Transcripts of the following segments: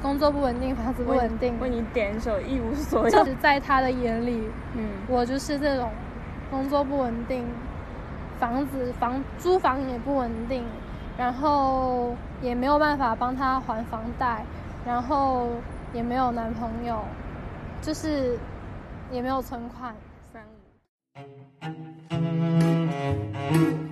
工作不稳定，房子不稳定，为你点一首《一无所有》。就是在他的眼里，嗯，我就是这种工作不稳定，房子房租房也不稳定，然后也没有办法帮他还房贷，然后也没有男朋友，就是也没有存款。三五。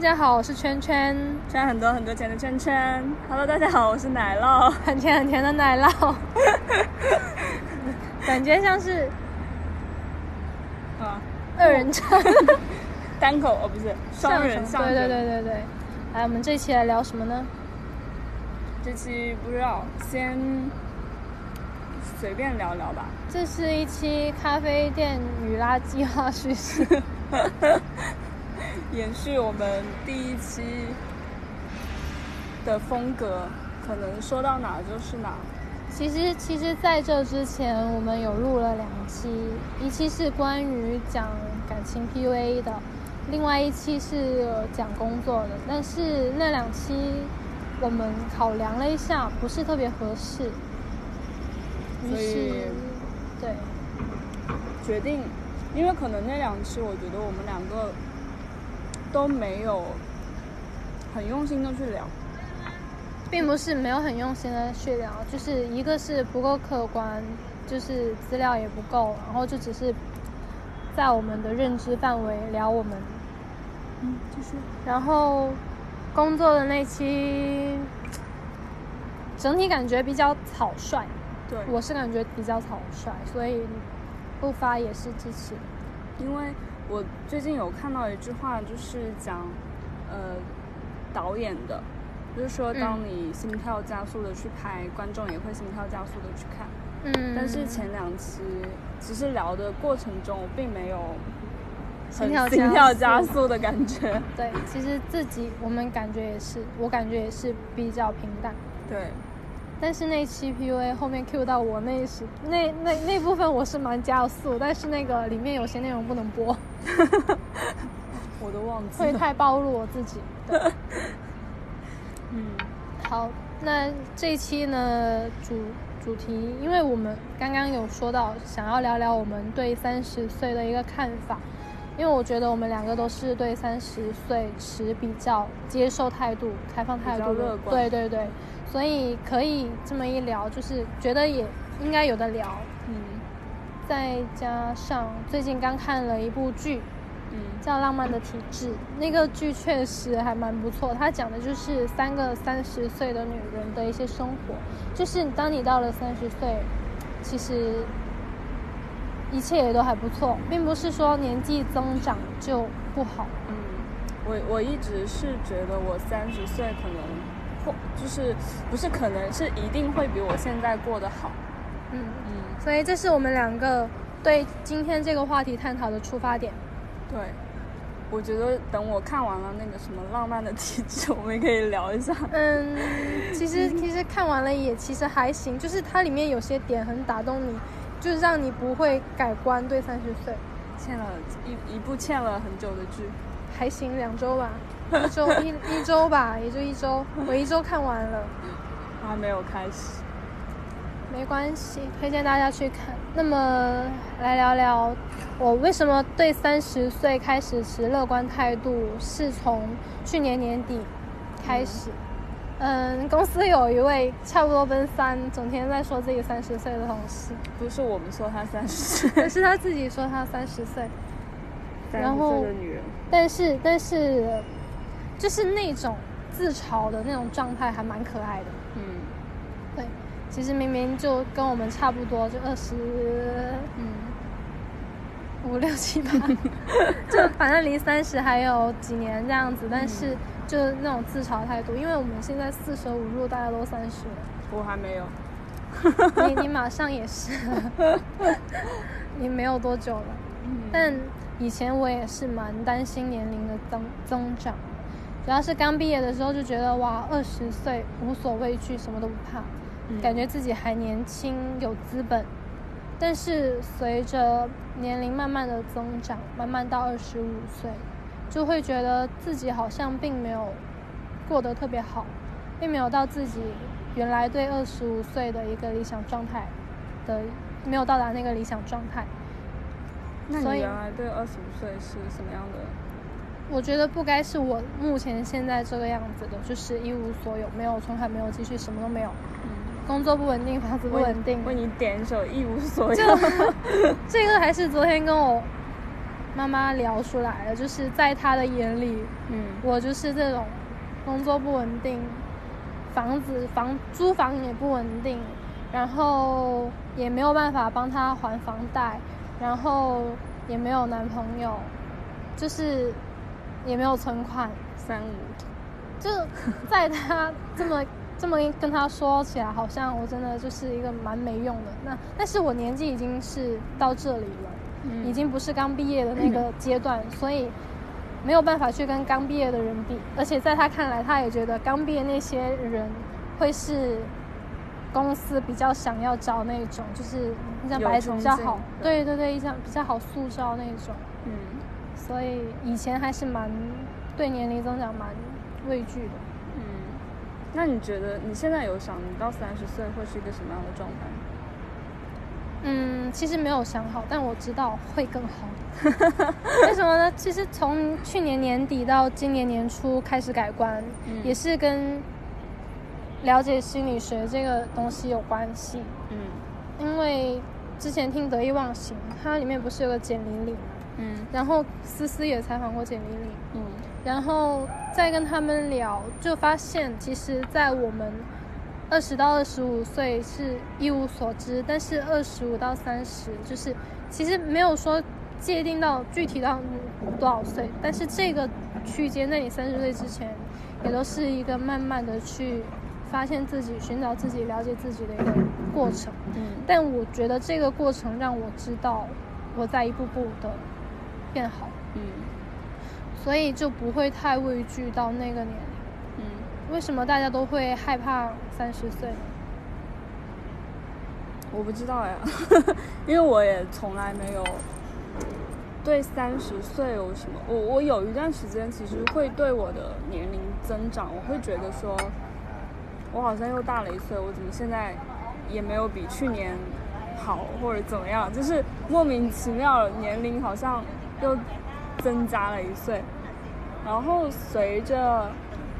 大家好，我是圈圈，赚很多很多钱的圈圈。Hello，大家好，我是奶酪。很甜很甜的奶酪，感觉像是啊，二人唱。单口哦，不是双人相声。对对对对对。来，我们这一期来聊什么呢？这期不知道，先随便聊聊吧。这是一期咖啡店与垃圾话叙事。延续我们第一期的风格，可能说到哪就是哪。其实，其实在这之前，我们有录了两期，一期是关于讲感情 PUA 的，另外一期是讲工作的。但是那两期我们考量了一下，不是特别合适，于是所以对，决定，因为可能那两期我觉得我们两个都没有很用心的去聊。并不是没有很用心的去聊，就是一个是不够客观，就是资料也不够，然后就只是在我们的认知范围聊我们嗯，继续。然后工作的那期，整体感觉比较草率，对，我是感觉比较草率，所以不发也是支持。因为我最近有看到一句话，就是讲，呃，导演的，就是说，当嗯你心跳加速的去拍，观众也会心跳加速的去看。嗯，但是前两期其实聊的过程中，我并没有很心跳心跳加速的感觉。对，其实自己我们感觉也是，我感觉也是比较平淡。对，但是那期 PUA 后面 Q 到我那时那那那部分我是蛮加速，但是那个里面有些内容不能播，我都忘记了会了。太暴露我自己。对，嗯，好，那这一期呢主主题，因为我们刚刚有说到想要聊聊我们对三十岁的一个看法，因为我觉得我们两个都是对三十岁持比较接受态度、开放态度的对对对，所以可以这么一聊，就是觉得也应该有的聊。嗯再加上最近刚看了一部剧，嗯叫《浪漫的体质》，那个剧确实还蛮不错。它讲的就是三个三十岁的女人的一些生活，就是当你到了三十岁，其实一切也都还不错，并不是说年纪增长就不好。嗯，我我一直是觉得我三十岁可能或就是不是可能是一定会比我现在过得好。所以这是我们两个对今天这个话题探讨的出发点。对，我觉得等我看完了那个什么浪漫的体质，我们也可以聊一下。嗯，其实其实看完了也其实还行，就是它里面有些点很打动你，就是让你不会改观对三十岁，欠了一一部欠了很久的剧，还行，两周吧，一周一一周吧，也就一周，我一周看完了，还没有开始。没关系，推荐大家去看。那么来聊聊我为什么对三十岁开始持乐观态度，是从去年年底开始。嗯，公司有一位差不多奔三，整天在说自己三十岁的同事。不是我们说他三十岁，可是他自己说他三十岁，然后但是但是就是那种自嘲的那种状态还蛮可爱的。其实明明就跟我们差不多，就二十嗯五六七八，就反正离三十还有几年这样子，但是就那种自嘲态度，因为我们现在四舍五入大家都三十。了，我还没有。你 你马上也是，你没有多久了。嗯。但以前我也是蛮担心年龄的增增长，主要是刚毕业的时候就觉得哇，二十岁无所畏惧，什么都不怕，嗯感觉自己还年轻，有资本，但是随着年龄慢慢的增长，慢慢到二十五岁，就会觉得自己好像并没有过得特别好，并没有到自己原来对二十五岁的一个理想状态的，没有到达那个理想状态。那你原来对二十五岁是什么样的？我觉得不该是我目前现在这个样子的，就是一无所有，没有存款，没有积蓄，什么都没有，嗯，工作不稳定，房子不稳定。为你点一首《一无所有就 》。这个还是昨天跟我妈妈聊出来的，就是在她的眼里，嗯我就是这种工作不稳定，房子房租房也不稳定，然后也没有办法帮她还房贷，然后也没有男朋友，就是也没有存款，三五，就在他这么这么跟他说起来，好像我真的就是一个蛮没用的。那但是我年纪已经是到这里了，嗯已经不是刚毕业的那个阶段，所以没有办法去跟刚毕业的人比。而且在他看来，他也觉得刚毕业那些人会是公司比较想要招那种，就是像有白纸比较好，对对对对，像比较好塑造那种。嗯所以以前还是蛮对年龄增长蛮畏惧的。嗯。那你觉得你现在有想你到三十岁会是一个什么样的状态？嗯，其实没有想好，但我知道会更好。为什么呢？其实从去年年底到今年年初开始改观，嗯也是跟了解心理学这个东西有关系。嗯因为之前听得意忘形，它里面不是有个简玲玲吗？嗯然后思思也采访过简玲玲，嗯然后再跟他们聊，就发现其实，在我们二十到二十五岁是一无所知，但是二十五到三十，就是其实没有说界定到具体到多少岁，但是这个区间在你三十岁之前，也都是一个慢慢的去发现自己、寻找自己、了解自己的一个过程。嗯但我觉得这个过程让我知道我在一步步的变好。嗯所以就不会太畏惧到那个年龄。嗯为什么大家都会害怕三十岁呢？我不知道呀，因为我也从来没有对三十岁有什么。我我有一段时间其实会对我的年龄增长，我会觉得说，我好像又大了一岁，我怎么现在也没有比去年好或者怎么样，就是莫名其妙年龄好像又增加了一岁。然后随着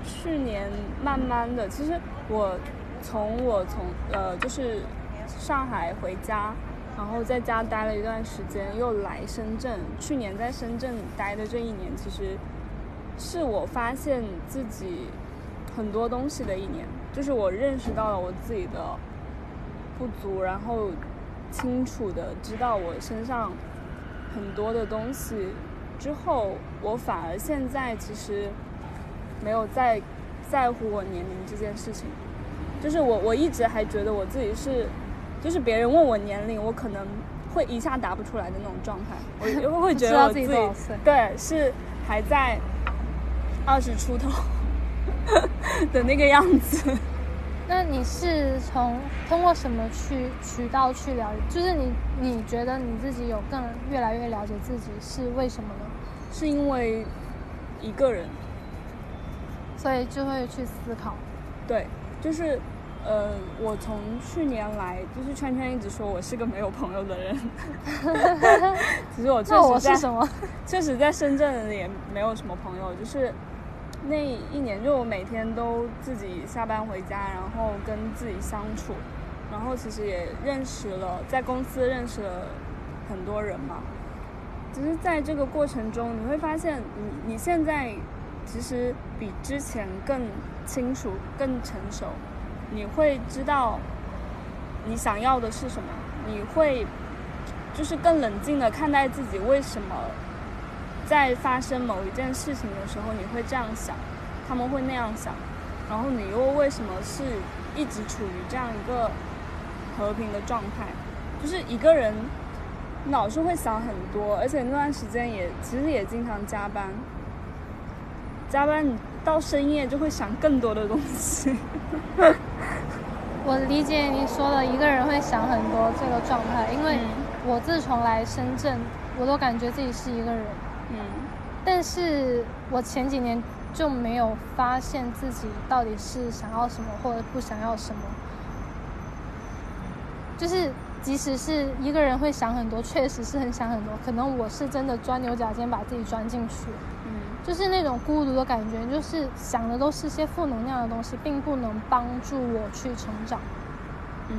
去年慢慢的，其实我从我从呃就是上海回家，然后在家待了一段时间，又来深圳。去年在深圳待的这一年，其实是我发现自己很多东西的一年，就是我认识到了我自己的不足，然后清楚的知道我身上很多的东西之后，我反而现在其实没有再在乎我年龄这件事情。就是我我一直还觉得我自己是，就是别人问我年龄，我可能会一下答不出来的那种状态。我 我会觉得我自己对是还在二十出头 的那个样子。那你是从通过什么去渠道去了解？就是你你觉得你自己有更越来越了解自己是为什么呢？是因为一个人，所以就会去思考。对，就是呃，我从去年来，就是圈圈一直说我是个没有朋友的人，其实我确实在是什么？确实在深圳也没有什么朋友，就是那一年就我每天都自己下班回家，然后跟自己相处，然后其实也认识了，在公司认识了很多人嘛。只是在这个过程中，你会发现你你现在其实比之前更清楚、更成熟，你会知道你想要的是什么，你会就是更冷静的看待自己为什么在发生某一件事情的时候你会这样想，他们会那样想，然后你又为什么是一直处于这样一个和平的状态？就是一个人老是会想很多，而且那段时间也其实也经常加班，加班你到深夜就会想更多的东西。我理解你说的一个人会想很多这个状态，因为我自从来深圳，我都感觉自己是一个人。嗯但是我前几年就没有发现自己到底是想要什么或者不想要什么。就是即使是一个人会想很多，确实是很想很多，可能我是真的钻牛角尖把自己钻进去，嗯就是那种孤独的感觉，就是想的都是些负能量的东西，并不能帮助我去成长。嗯，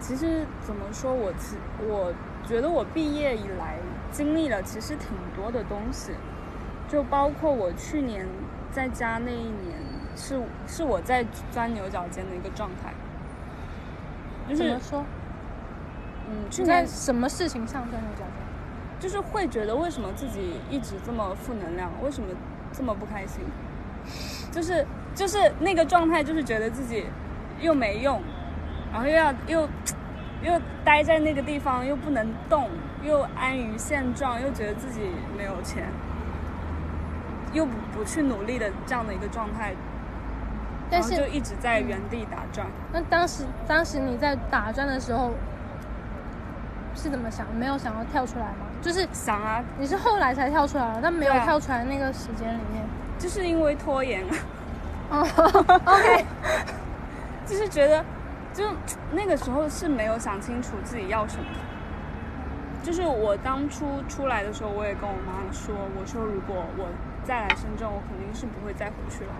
其实怎么说，我其我觉得我毕业以来经历了其实挺多的东西，就包括我去年在家那一年，是是我在钻牛角尖的一个状态，就是怎么说？嗯，去年什么事情上钻牛角尖？就是会觉得为什么自己一直这么负能量，为什么这么不开心，就是就是那个状态，就是觉得自己又没用，然后又要又又待在那个地方，又不能动，又安于现状，又觉得自己没有钱，又不不去努力的这样的一个状态，但是就一直在原地打转。那当时当时你在打转的时候是怎么想？没有想要跳出来吗？就是想啊，你是后来才跳出来了，但没有跳出来那个时间里面。就是因为拖延。哦，OK，就是觉得，就那个时候是没有想清楚自己要什么。就是我当初出来的时候，我也跟我妈说，我说如果我再来深圳，我肯定是不会再回去了。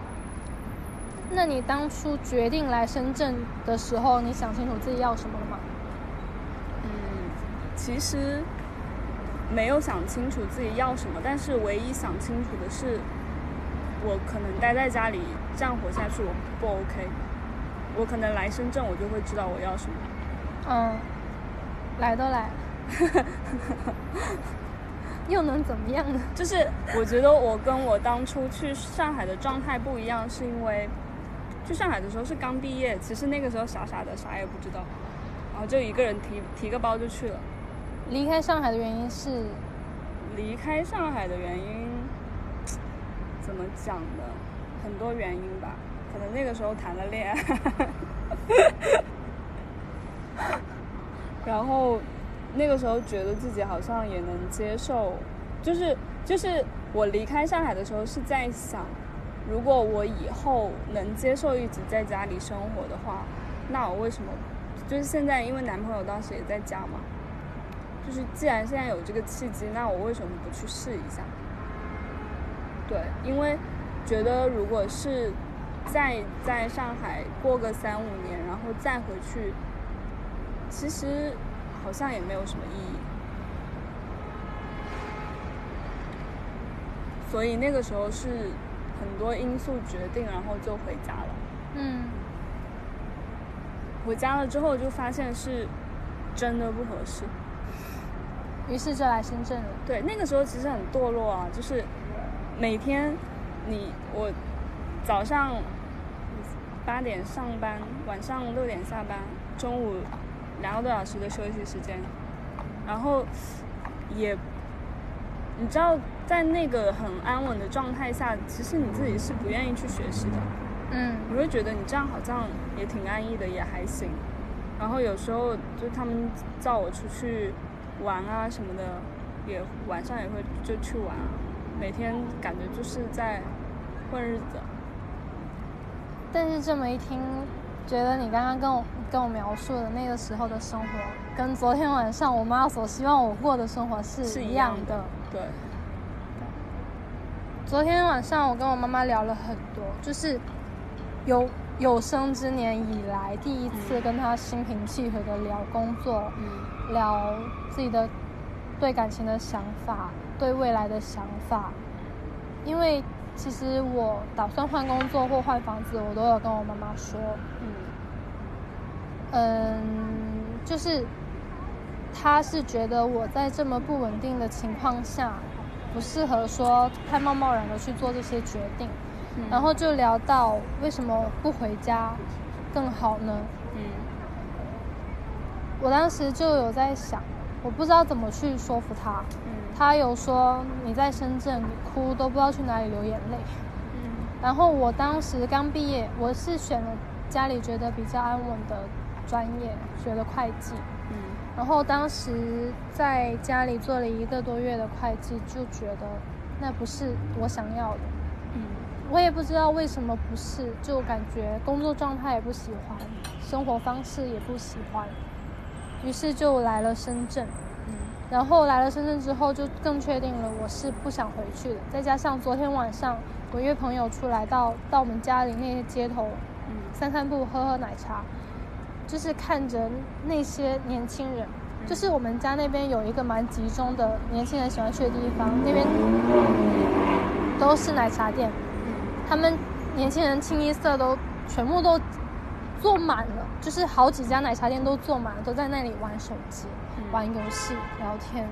那你当初决定来深圳的时候，你想清楚自己要什么了吗？嗯，其实没有想清楚自己要什么，但是唯一想清楚的是，我可能待在家里这样活下去，我不 OK。我可能来深圳，我就会知道我要什么。嗯，来都来了，又能怎么样呢？就是我觉得我跟我当初去上海的状态不一样，是因为去上海的时候是刚毕业，其实那个时候傻傻的，啥也不知道，然后就一个人提提个包就去了。离开上海的原因是，离开上海的原因怎么讲呢？很多原因吧，可能那个时候谈了恋爱，然后那个时候觉得自己好像也能接受，就是就是我离开上海的时候是在想，如果我以后能接受一直在家里生活的话，那我为什么就是现在因为男朋友当时也在家嘛，就是既然现在有这个契机，那我为什么不去试一下？对，因为觉得如果是再在上海过个三五年，然后再回去，其实好像也没有什么意义。所以那个时候是很多因素决定，然后就回家了。嗯，回家了之后就发现是真的不合适。于是就来深圳了。对，那个时候其实很堕落啊，就是每天你我早上八点上班，晚上六点下班，中午两个多小时的休息时间，然后也你知道，在那个很安稳的状态下，其实你自己是不愿意去学习的。嗯你会觉得你这样好像也挺安逸的，也还行。然后有时候就他们叫我出去玩啊什么的，也晚上也会就去玩啊。每天感觉就是在混日子。但是这么一听，觉得你刚刚跟我跟我描述的那个时候的生活，跟昨天晚上我妈所希望我过的生活是是一一样样的的。对，昨天晚上我跟我妈妈聊了很多，就是有有生之年以来第一次跟她心平气和的聊工作，嗯聊自己的对感情的想法，对未来的想法。因为其实我打算换工作或换房子，我都有跟我妈妈说，嗯嗯，就是他是觉得我在这么不稳定的情况下，不适合说太贸贸然的去做这些决定。嗯然后就聊到为什么不回家更好呢？嗯我当时就有在想，我不知道怎么去说服他。嗯他有说你在深圳哭都不知道去哪里流眼泪。嗯然后我当时刚毕业，我是选了家里觉得比较安稳的专业，学的会计。嗯然后当时在家里做了一个多月的会计，就觉得那不是我想要的。嗯我也不知道为什么不是，就感觉工作状态也不喜欢，生活方式也不喜欢，于是就来了深圳。嗯然后来了深圳之后，就更确定了我是不想回去的。再加上昨天晚上我约朋友出来到到我们家里那些街头嗯散散步、喝喝奶茶，就是看着那些年轻人，就是我们家那边有一个蛮集中的年轻人喜欢去的地方，那边都是奶茶店，他们年轻人清一色都全部都坐满了，就是好几家奶茶店都坐满了，都在那里玩手机、嗯。玩游戏、聊天，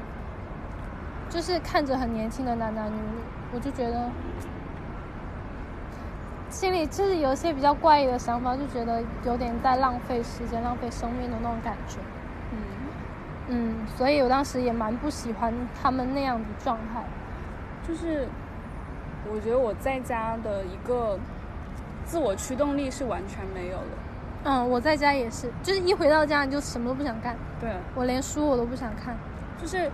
就是看着很年轻的男男女女，我就觉得心里就是有一些比较怪异的想法，就觉得有点在浪费时间、浪费生命的那种感觉。嗯嗯，所以我当时也蛮不喜欢他们那样的状态。就是我觉得我在家的一个自我驱动力是完全没有的。嗯，我在家也是，就是一回到家你就什么都不想干，对，我连书我都不想看。就是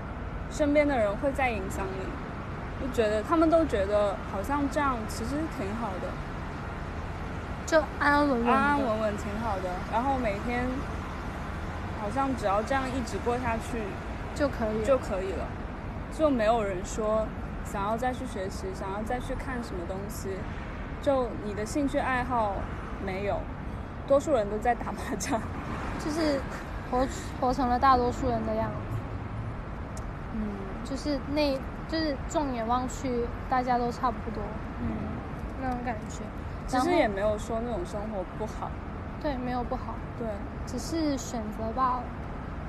身边的人会在影响你，就觉得他们都觉得好像这样其实挺好的，就安安稳稳，安安稳稳挺好的。然后每天好像只要这样一直过下去就可以。就可以了，就没有人说想要再去学习，想要再去看什么东西，就你的兴趣爱好没有，多数人都在打麻将。就是活活成了大多数人的样子，嗯就是那，就是众眼望去，大家都差不多嗯，那种感觉。其实也没有说那种生活不好，对，没有不好，对，只是选择罢了。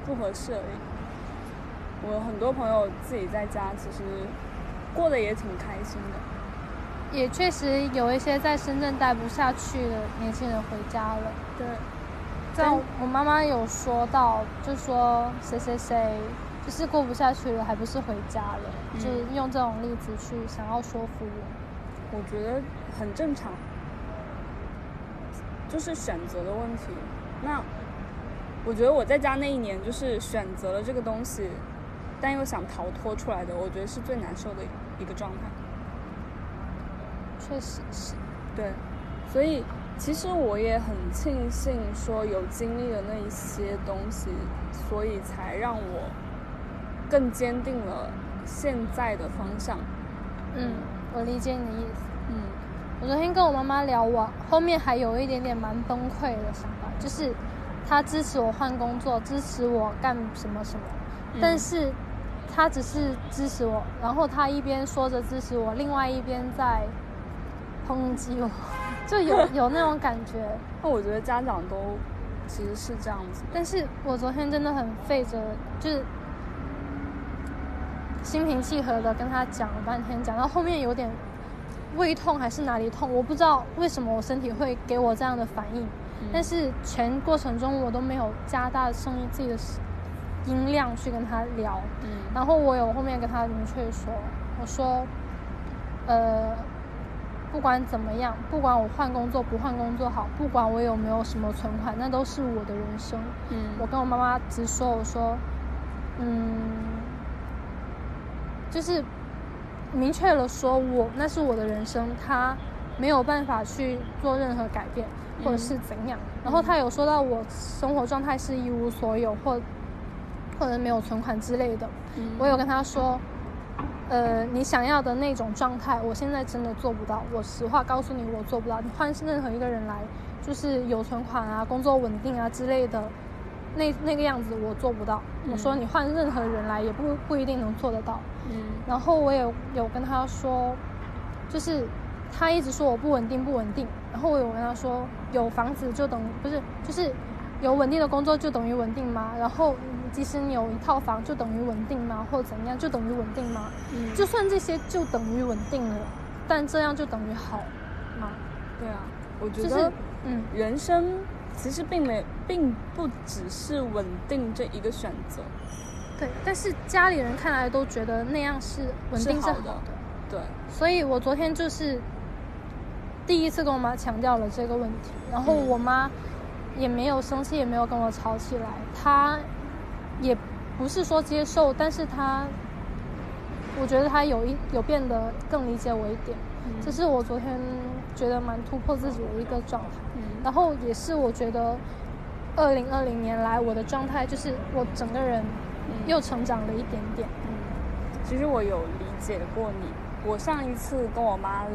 不合适而已。我很多朋友自己在家，其实过得也挺开心的。也确实有一些在深圳待不下去的年轻人回家了。对，在我妈妈有说到，就说谁谁谁就是过不下去了，还不是回家了，嗯就是用这种例子去想要说服我。我觉得很正常，就是选择的问题。那我觉得我在家那一年，就是选择了这个东西，但又想逃脱出来的，我觉得是最难受的一个状态。确实是，对，所以其实我也很庆幸说有经历了那一些东西，所以才让我更坚定了现在的方向。嗯，我理解你的意思。嗯我昨天跟我妈妈聊，我后面还有一点点蛮崩溃的想法，就是她支持我换工作，支持我干什么什么，嗯但是她只是支持我，然后她一边说着支持我，另外一边在抨击我，就有有那种感觉。那我觉得家长都其实是这样子。但是我昨天真的很费着，就是心平气和的跟他讲了半天，讲到后面有点胃痛还是哪里痛，我不知道为什么我身体会给我这样的反应。嗯但是全过程中我都没有加大声音自己的音量去跟他聊，嗯然后我有后面跟他明确说，我说，呃，不管怎么样，不管我换工作不换工作好，不管我有没有什么存款，那都是我的人生。嗯我跟我妈妈直说，我说，嗯，就是明确了说我那是我的人生，他没有办法去做任何改变，或者是怎样。然后他有说到我生活状态是一无所有，或或者没有存款之类的。嗯我有跟他说，呃，你想要的那种状态，我现在真的做不到。我实话告诉你，我做不到。你换任何一个人来，就是有存款啊、工作稳定啊之类的，那那个样子我做不到。我说你换任何人来，也不不一定能做得到。嗯然后我也有跟他说，就是他一直说我不稳定不稳定，然后我有跟他说，有房子就等不是就是有稳定的工作就等于稳定吗？然后嗯即使你有一套房就等于稳定吗？或者怎样就等于稳定吗？嗯就算这些就等于稳定了，但这样就等于好吗？对啊，我觉就是得嗯人生其实并没并不只是稳定这一个选择，对，但是家里人看来都觉得那样是稳定是好的对，所以我昨天就是第一次跟我妈强调了这个问题，然后我妈也没有生气，也没有跟我吵起来，她也不是说接受，但是她，我觉得她有一有变得更理解我一点，这是我昨天觉得蛮突破自己的一个状态，然后也是我觉得二零二零年来我的状态就是我整个人又成长了一点点。嗯其实我有理解过你，我上一次跟我妈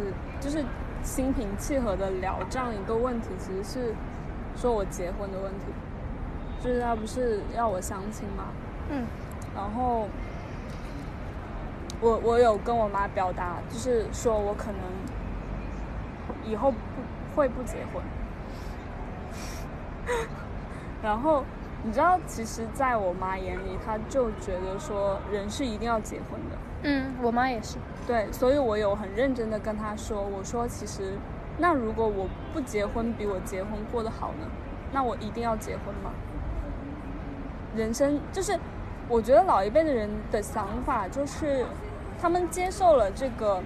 就是心平气和的聊这样一个问题，其实是说我结婚的问题，就是她不是要我相亲吗？嗯，然后我我有跟我妈表达，就是说我可能以后不会不结婚，然后。你知道，其实，在我妈眼里，她就觉得说，人是一定要结婚的。嗯，我妈也是。对，所以我有很认真的跟她说，我说，其实，那如果我不结婚，比我结婚过得好呢？那我一定要结婚吗？人生就是，我觉得老一辈的人的想法就是，他们接受了这个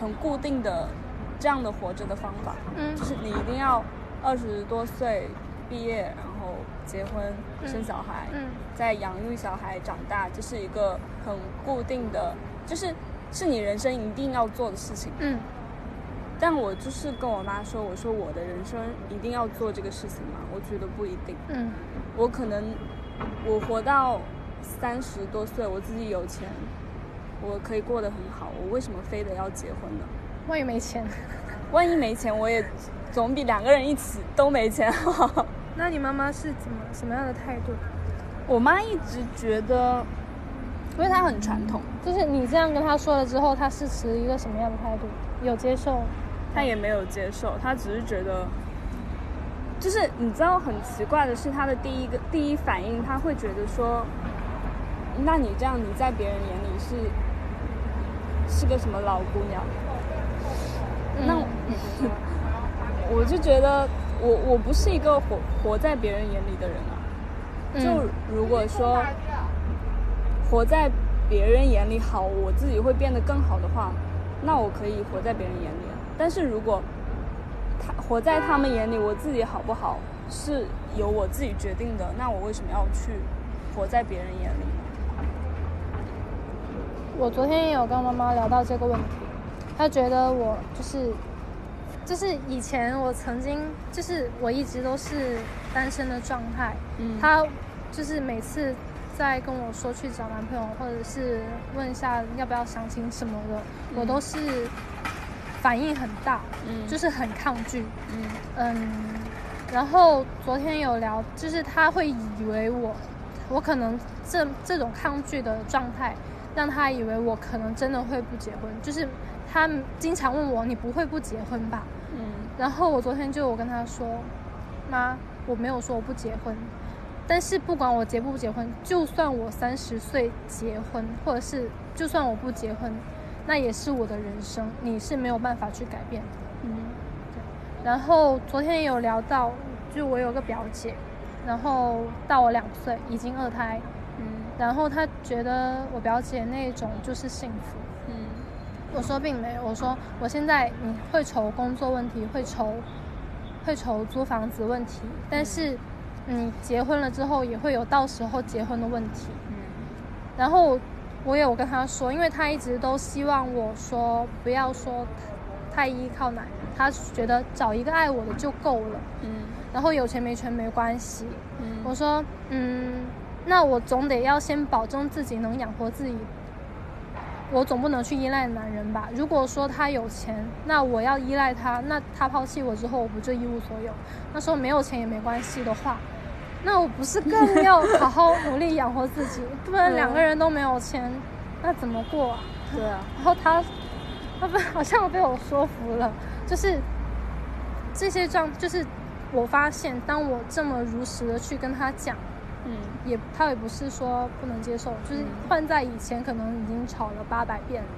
很固定的这样的活着的方法。嗯。就是你一定要二十多岁毕业。然后结婚、生小孩，再养育小孩长大，这是一个很固定的，就是是你人生一定要做的事情。嗯。但我就是跟我妈说，我说我的人生一定要做这个事情吗？我觉得不一定。嗯。我可能我活到三十多岁，我自己有钱，我可以过得很好，我为什么非得要结婚呢？万一没钱？万一没钱，我也总比两个人一起都没钱好。那你妈妈是怎么什么样的态度？我妈一直觉得，因为她很传统，就是你这样跟她说了之后，她是持一个什么样的态度？有接受？她也没有接受，她只是觉得，就是你知道很奇怪的是，她的第一个第一反应，她会觉得说，那你这样你在别人眼里是是个什么老姑娘？那 我就觉得。我我不是一个活活在别人眼里的人啊，就如果说活在别人眼里好，我自己会变得更好的话，那我可以活在别人眼里。但是如果他活在他们眼里，我自己好不好是由我自己决定的，那我为什么要去活在别人眼里？我昨天也有跟妈妈聊到这个问题，她觉得我就是。就是以前我曾经，就是我一直都是单身的状态。嗯，他就是每次在跟我说去找男朋友，或者是问一下要不要相亲什么的，我都是反应很大，嗯，就是很抗拒，嗯嗯。然后昨天有聊，就是他会以为我，我可能这这种抗拒的状态，让他以为我可能真的会不结婚，就是他经常问我，你不会不结婚吧？嗯，然后我昨天就我跟他说，妈，我没有说我不结婚，但是不管我结不结婚，就算我三十岁结婚，或者是就算我不结婚，那也是我的人生，你是没有办法去改变的。嗯，对。然后昨天也有聊到，就我有个表姐，然后大我两岁，已经二胎，嗯，然后她觉得我表姐那种就是幸福。我说并没有，我说我现在你会愁工作问题，会愁，会愁租房子问题，但是你结婚了之后也会有到时候结婚的问题。嗯。然后我有跟他说，因为他一直都希望我说不要说太依靠男人，他觉得找一个爱我的就够了。嗯。然后有钱没钱没关系。嗯。我说嗯，那我总得要先保证自己能养活自己。我总不能去依赖男人吧？如果说他有钱，那我要依赖他，那他抛弃我之后，我不就一无所有？那时候没有钱也没关系的话，那我不是更要好好努力养活自己？不然两个人都没有钱，那怎么过啊？对啊。然后他，他不好像被我说服了，就是这些状，就是我发现，当我这么如实的去跟他讲。嗯，也他也不是说不能接受，就是换在以前可能已经吵了八百遍了。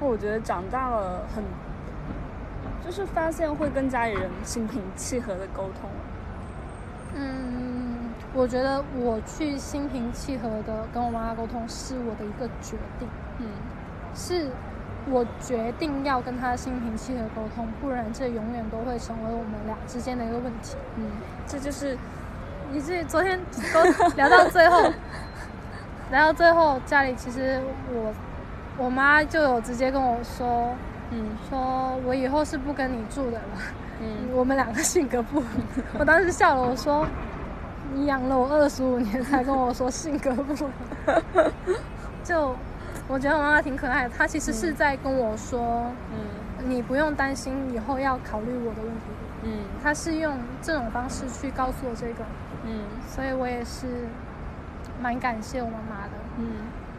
我觉得长大了很，就是发现会跟家里人心平气和的沟通。嗯，我觉得我去心平气和的跟我妈妈沟通是我的一个决定。嗯，是我决定要跟她心平气和沟通，不然这永远都会成为我们俩之间的一个问题。嗯，这就是以至于昨天都聊到最后，聊到最后，家里其实我我妈就有直接跟我说，嗯。说我以后是不跟你住的了。嗯。我们两个性格不合，我当时笑了，我说你养了我二十五年才跟我说性格不合，就我觉得我妈妈挺可爱的，她其实是在跟我说，嗯。你不用担心以后要考虑我的问题，嗯。她是用这种方式去告诉我这个，嗯所以我也是蛮感谢我妈妈的。嗯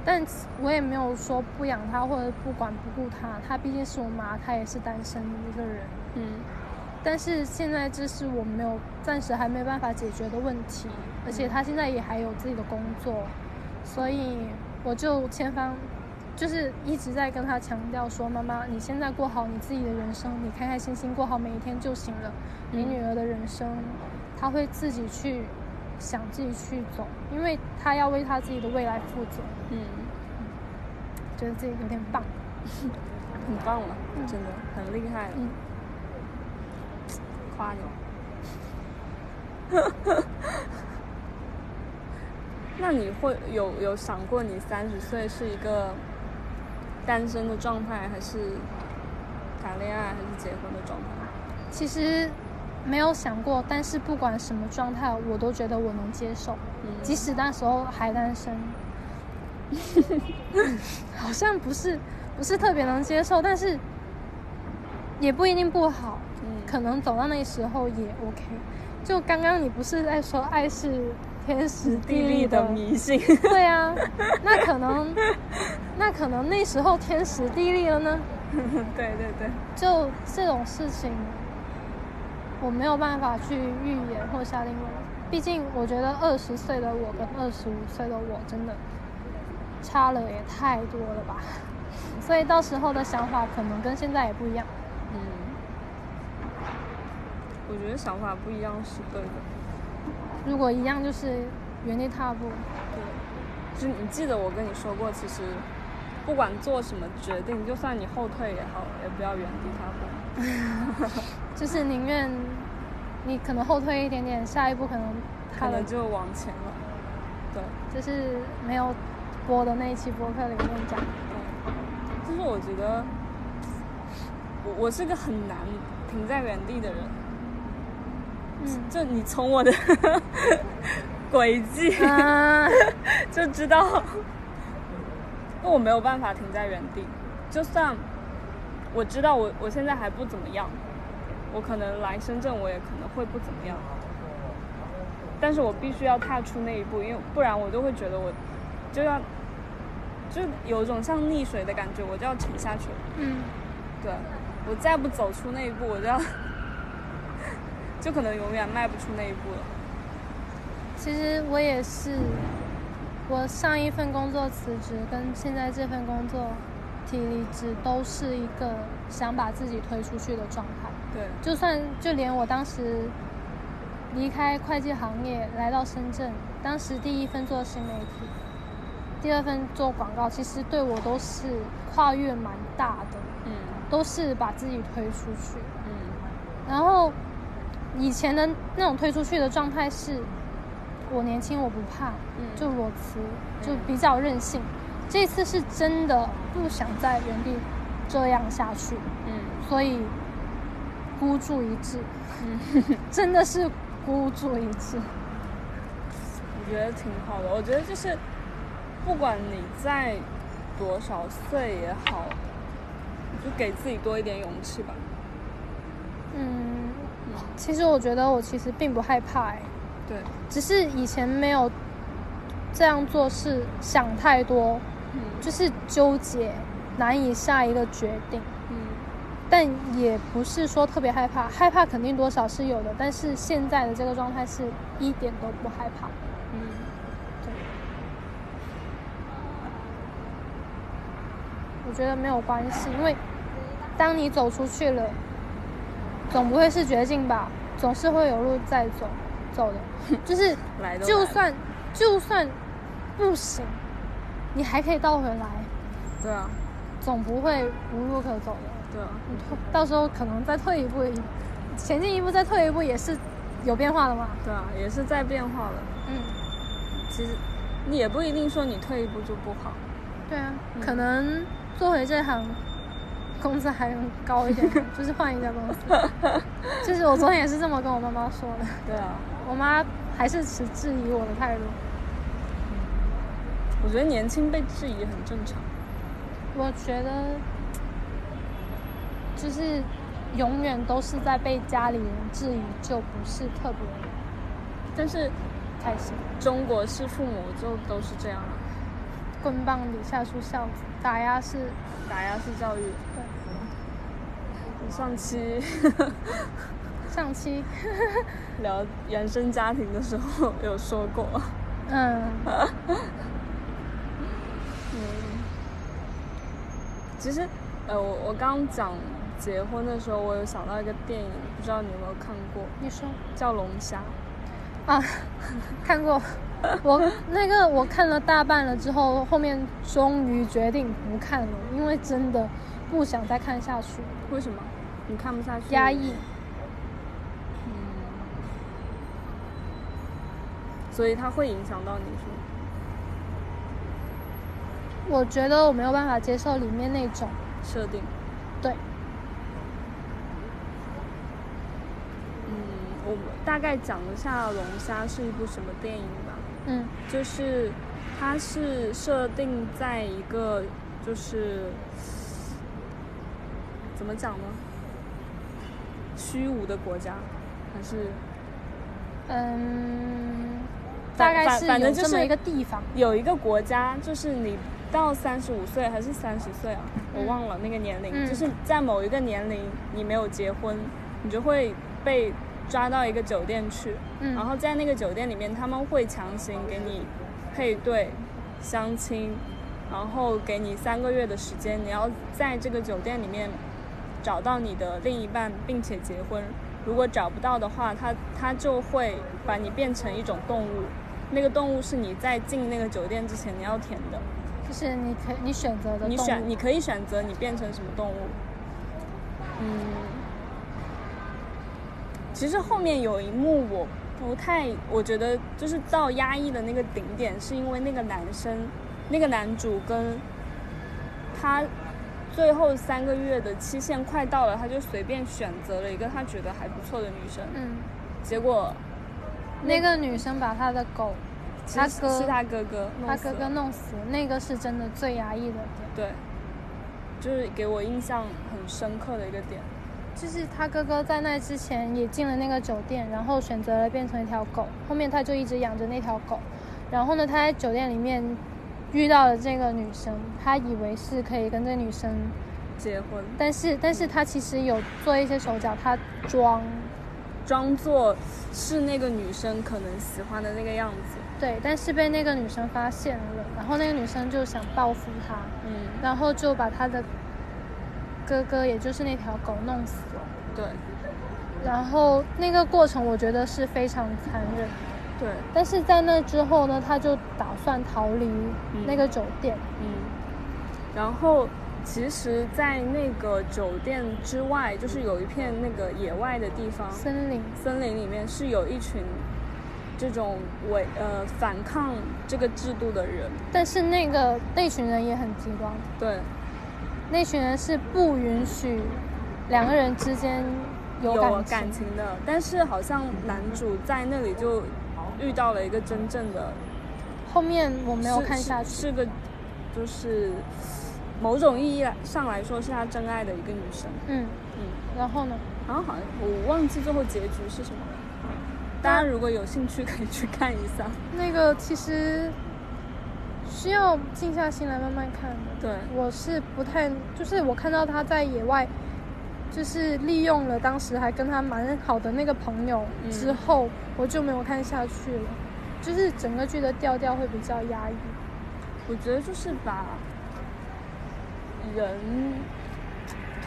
但我也没有说不养她或者不管不顾她，她毕竟是我妈，她也是单身的一个人。嗯但是现在这是我没有暂时还没办法解决的问题，而且她现在也还有自己的工作，所以我就千方就是一直在跟他强调说，妈妈，你现在过好你自己的人生，你开开心心过好每一天就行了。你女儿的人生，她会自己去想自己去走，因为他要为他自己的未来负责。嗯，觉得自己有点棒。很棒了，真的很厉害了，嗯 夸你。那你会有有想过，你三十岁是一个单身的状态，还是谈恋爱，还是结婚的状态？其实没有想过，但是不管什么状态，我都觉得我能接受。嗯即使那时候还单身，好像不是不是特别能接受，但是也不一定不好，嗯可能走到那时候也 OK。就刚刚你不是在说爱是天时地利的地利的迷信。对啊，那可能那可能那时候天时地利了呢？对对对，就这种事情，我没有办法去预言或下定论。毕竟，我觉得二十岁的我跟二十五岁的我真的差了也太多了吧。所以到时候的想法可能跟现在也不一样。嗯，我觉得想法不一样是对的。如果一样，就是原地踏步。对，就你记得我跟你说过，其实不管做什么决定，就算你后退也好，也不要原地踏步，就是宁愿你可能后退一点点，下一步可能可能就往前了。对就是没有播的那一期播客里面讲。对，就是我觉得我我是个很难停在原地的人。嗯就你从我的 轨迹啊，就知道，我没有办法停在原地。就算我知道我我现在还不怎么样，我可能来深圳我也可能会不怎么样，但是我必须要踏出那一步，因为不然我就会觉得我就要就有一种像溺水的感觉，我就要沉下去了。嗯。对，我再不走出那一步，我就要 就可能永远迈不出那一步了。其实我也是，我上一份工作辞职，跟现在这份工作提离职，都是一个想把自己推出去的状态。对，就算就连我当时离开会计行业来到深圳，当时第一份做新媒体，第二份做广告，其实对我都是跨越蛮大的，嗯都是把自己推出去。嗯然后以前的那种推出去的状态是，我年轻我不怕，嗯就裸辞，就比较任性。这次是真的不想在原地这样下去，嗯所以孤注一掷，嗯，真的是孤注一掷。我觉得挺好的。我觉得就是，不管你在多少岁也好，就给自己多一点勇气吧。嗯，其实我觉得我其实并不害怕、欸，对，只是以前没有这样做，是想太多，嗯就是纠结，难以下一个决定。嗯但也不是说特别害怕，害怕肯定多少是有的，但是现在的这个状态是一点都不害怕。嗯，对，我觉得没有关系，因为当你走出去了，总不会是绝境吧？总是会有路在走走的，就是就算就算不行，你还可以倒回来。对啊，总不会无路可走的。对啊，你退到时候可能再退一步，前进一步再退一步也是有变化的嘛。对啊，也是在变化的。嗯，其实你也不一定说你退一步就不好。对啊，嗯可能做回这行，工资还能高一点，就是换一家公司。就是我昨天也是这么跟我妈妈说的，对啊，我妈还是持质疑我的态度。我觉得年轻被质疑很正常。我觉得就是永远都是在被家里人质疑，就不是特别但是开心。中国式父母就都是这样啊，棍棒底下出孝子，打压式。打压式教育。对。上期。上期，聊原生家庭的时候有说过，嗯，嗯，其实，呃，我我刚讲结婚的时候，我有想到一个电影，不知道你有没有看过，你说叫《龙虾》。啊，看过。我那个我看了大半了之后，后面终于决定不看了，因为真的不想再看下去，为什么？你看不下去？压抑。嗯所以它会影响到你，是吗？我觉得我没有办法接受里面那种，设定。对，嗯，我大概讲一下《龙虾》是一部什么电影吧。嗯就是它是设定在一个就是怎么讲呢？虚无的国家，还是嗯，大概是反反正就是有这么一个地方，有一个国家，就是你到三十五岁还是三十岁啊？我嗯。忘了那个年龄，嗯。就是在某一个年龄你没有结婚，你就会被抓到一个酒店去，嗯，然后在那个酒店里面，他们会强行给你配对、相亲，然后给你三个月的时间，你要在这个酒店里面找到你的另一半，并且结婚。如果找不到的话，他他就会把你变成一种动物，那个动物是你在进那个酒店之前你要填的，就是你可你选择的你选你可以选择你变成什么动物。嗯，其实后面有一幕我不太，我觉得就是到压抑的那个顶点，是因为那个男生，那个男主跟他最后三个月的期限快到了，他就随便选择了一个他觉得还不错的女生，嗯，结果那个女生把他的狗，其他哥是他哥哥他哥哥弄死，那个是真的最压抑的点。对，就是给我印象很深刻的一个点。就是他哥哥在那之前也进了那个酒店，然后选择了变成一条狗。后面他就一直养着那条狗。然后呢，他在酒店里面遇到了这个女生，他以为是可以跟这个女生，结婚，但是但是他其实有做一些手脚，他装装作是那个女生可能喜欢的那个样子。对，但是被那个女生发现了，然后那个女生就想报复他，嗯，然后就把他的哥哥，也就是那条狗弄死了。对然后那个过程我觉得是非常残忍。对，但是在那之后呢，他就打算逃离那个酒店。嗯。然后其实，在那个酒店之外，就是有一片那个野外的地方，森林，森林里面是有一群这种违呃反抗这个制度的人。但是那个那群人也很极端，对，那群人是不允许两个人之间有感情。感情的，但是好像男主在那里就遇到了一个真正的后面我没有看下去。是个就是某种意义上来说是他真爱的一个女生。嗯，嗯，然后呢？然后好像我忘记最后结局是什么了。大家如果有兴趣，可以去看一下。那个其实需要静下心来慢慢看的。对，我是不太，就是我看到他在野外，就是利用了当时还跟他蛮好的那个朋友嗯之后，我就没有看下去了。就是整个剧的调调会比较压抑。我觉得就是把人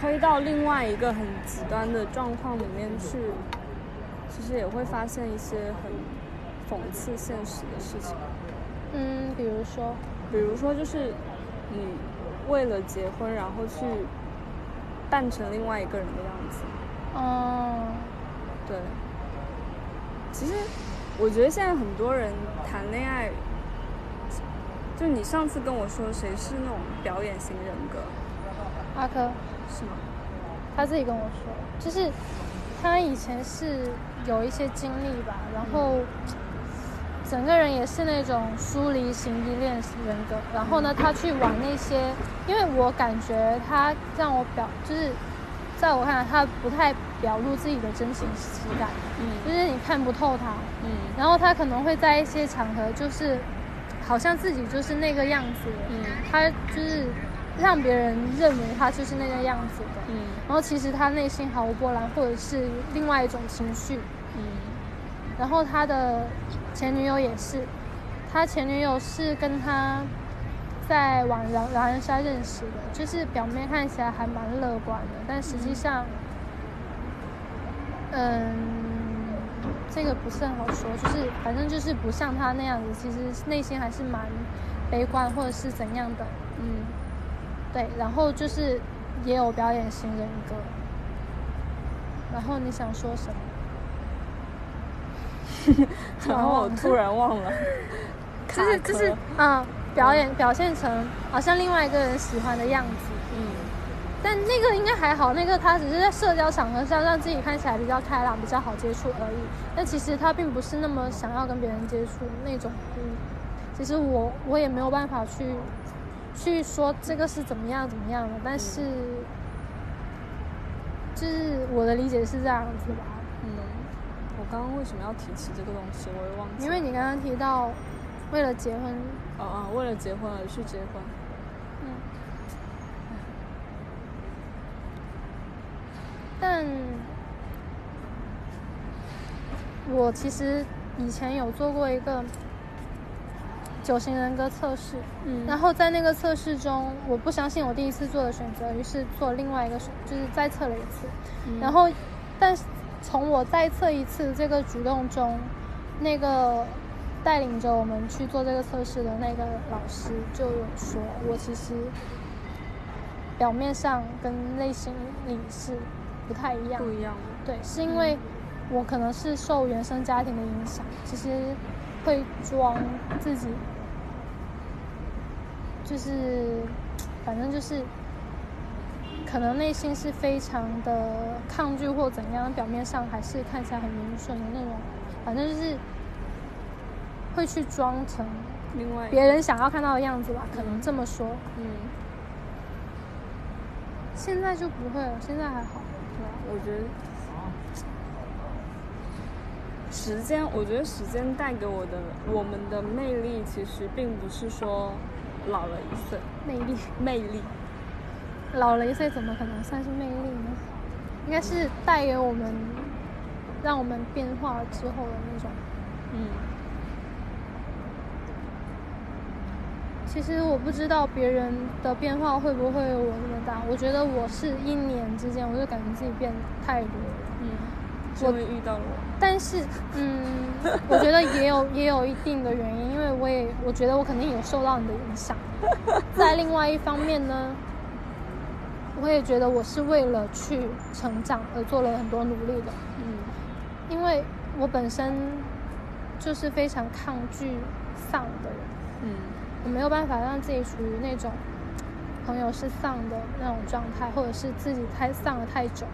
推到另外一个很极端的状况里面去，其实也会发现一些很讽刺现实的事情。嗯，比如说，比如说，就是你为了结婚然后去扮成另外一个人的样子。哦，对。其实我觉得现在很多人谈恋爱，就你上次跟我说谁是那种表演型人格，阿珂是吗？他自己跟我说，就是他以前是有一些经历吧，然后整个人也是那种疏离型依恋人格。然后呢，他去玩那些，因为我感觉他让我表，就是在我看来，他不太表露自己的真情实感，嗯就是你看不透他。嗯然后他可能会在一些场合，就是好像自己就是那个样子，嗯他就是让别人认为他就是那个样子的。嗯然后其实他内心毫无波澜，或者是另外一种情绪。嗯然后他的前女友也是，他前女友是跟他在玩狼狼人杀认识的，就是表面看起来还蛮乐观的，但实际上，嗯，这个不是很好说，就是反正就是不像他那样子，其实内心还是蛮悲观或者是怎样的。嗯对，然后就是也有表演型人格。然后你想说什么？然后我突然忘了，就是就是壳嗯，表演表现成好像另外一个人喜欢的样子，嗯但那个应该还好，那个他只是在社交场合上让自己看起来比较开朗、比较好接触而已。但其实他并不是那么想要跟别人接触那种。嗯，其实我我也没有办法去去说这个是怎么样怎么样的，但是就是我的理解是这样子吧。刚刚为什么要提起这个东西，我也忘记了。因为你刚刚提到为了结婚，哦哦，为了结婚而去结婚，嗯，但我其实以前有做过一个九型人格测试，嗯。然后在那个测试中，我不相信我第一次做的选择，于是做另外一个选，就是再测了一次，嗯。然后，但是从我再测一次这个举动中，那个带领着我们去做这个测试的那个老师就有说，我其实表面上跟内心里是不太一样不一样的。对，是因为我可能是受原生家庭的影响，其实会装自己，就是反正就是可能内心是非常的抗拒或怎样，表面上还是看起来很明顺的那种，反正就是会去装成另外别人想要看到的样子吧，可能这么说。嗯，现在就不会了，现在还好。对啊，我觉得时间，我觉得时间带给我的我们的魅力，其实并不是说老了一岁，魅力，魅力，老了一岁怎么可能算是魅力呢？应该是带给我们，让我们变化之后的那种。嗯其实我不知道别人的变化会不会有我那么大，我觉得我是一年之间，我就感觉自己变太多了。嗯，是我遇到了我，但是，嗯，我觉得也有也有一定的原因，因为我也我觉得我肯定有受到你的影响。在另外一方面呢，我也觉得我是为了去成长而做了很多努力的，嗯因为我本身就是非常抗拒丧的人，嗯我没有办法让自己处于那种朋友是丧的那种状态，或者是自己太丧了太久，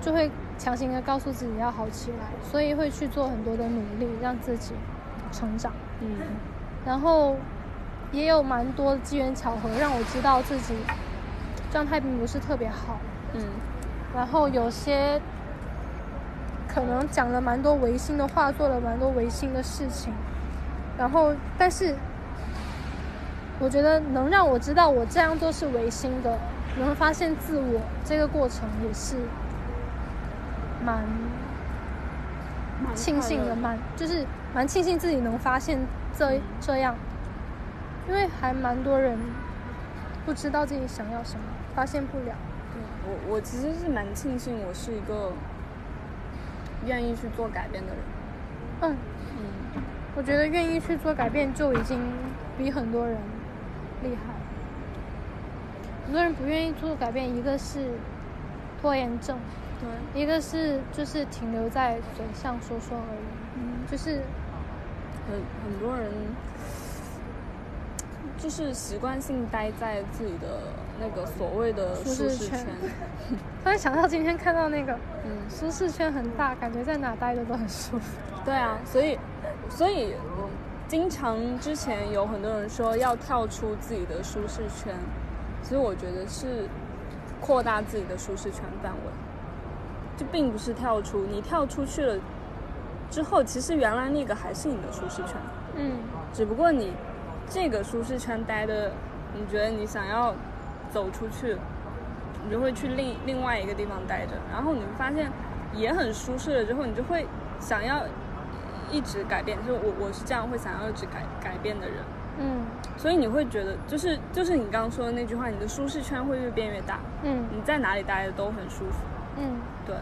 就会强行的告诉自己要好起来，所以会去做很多的努力让自己成长。嗯然后也有蛮多的机缘巧合让我知道自己状态并不是特别好，嗯。然后有些可能讲了蛮多违心的话，做了蛮多违心的事情，然后但是我觉得能让我知道我这样做是违心的，能发现自我这个过程也是蛮蛮庆幸的，蛮就是蛮庆幸自己能发现这这样，因为还蛮多人不知道自己想要什么，发现不了。对我我其实是蛮庆幸我是一个愿意去做改变的人。嗯，嗯，我觉得愿意去做改变就已经比很多人厉害。很多人不愿意做改变，一个是拖延症，对，一个是就是停留在嘴上说说而已，嗯，就是很很多人就是习惯性待在自己的那个所谓的舒适圈。突然想到今天看到那个嗯，舒适圈很大，感觉在哪待着都很舒服。对啊，所以所以嗯经常之前有很多人说要跳出自己的舒适圈，其实我觉得是扩大自己的舒适圈范围，就并不是跳出。你跳出去了之后，其实原来那个还是你的舒适圈，嗯只不过你这个舒适圈待的，你觉得你想要走出去，你就会去另另外一个地方待着，然后你发现也很舒适了之后，你就会想要一直改变，就是我我是这样会想要一直改改变的人，嗯。所以你会觉得就是就是你刚刚说的那句话，你的舒适圈会越变越大，嗯。你在哪里待着都很舒服，嗯，对。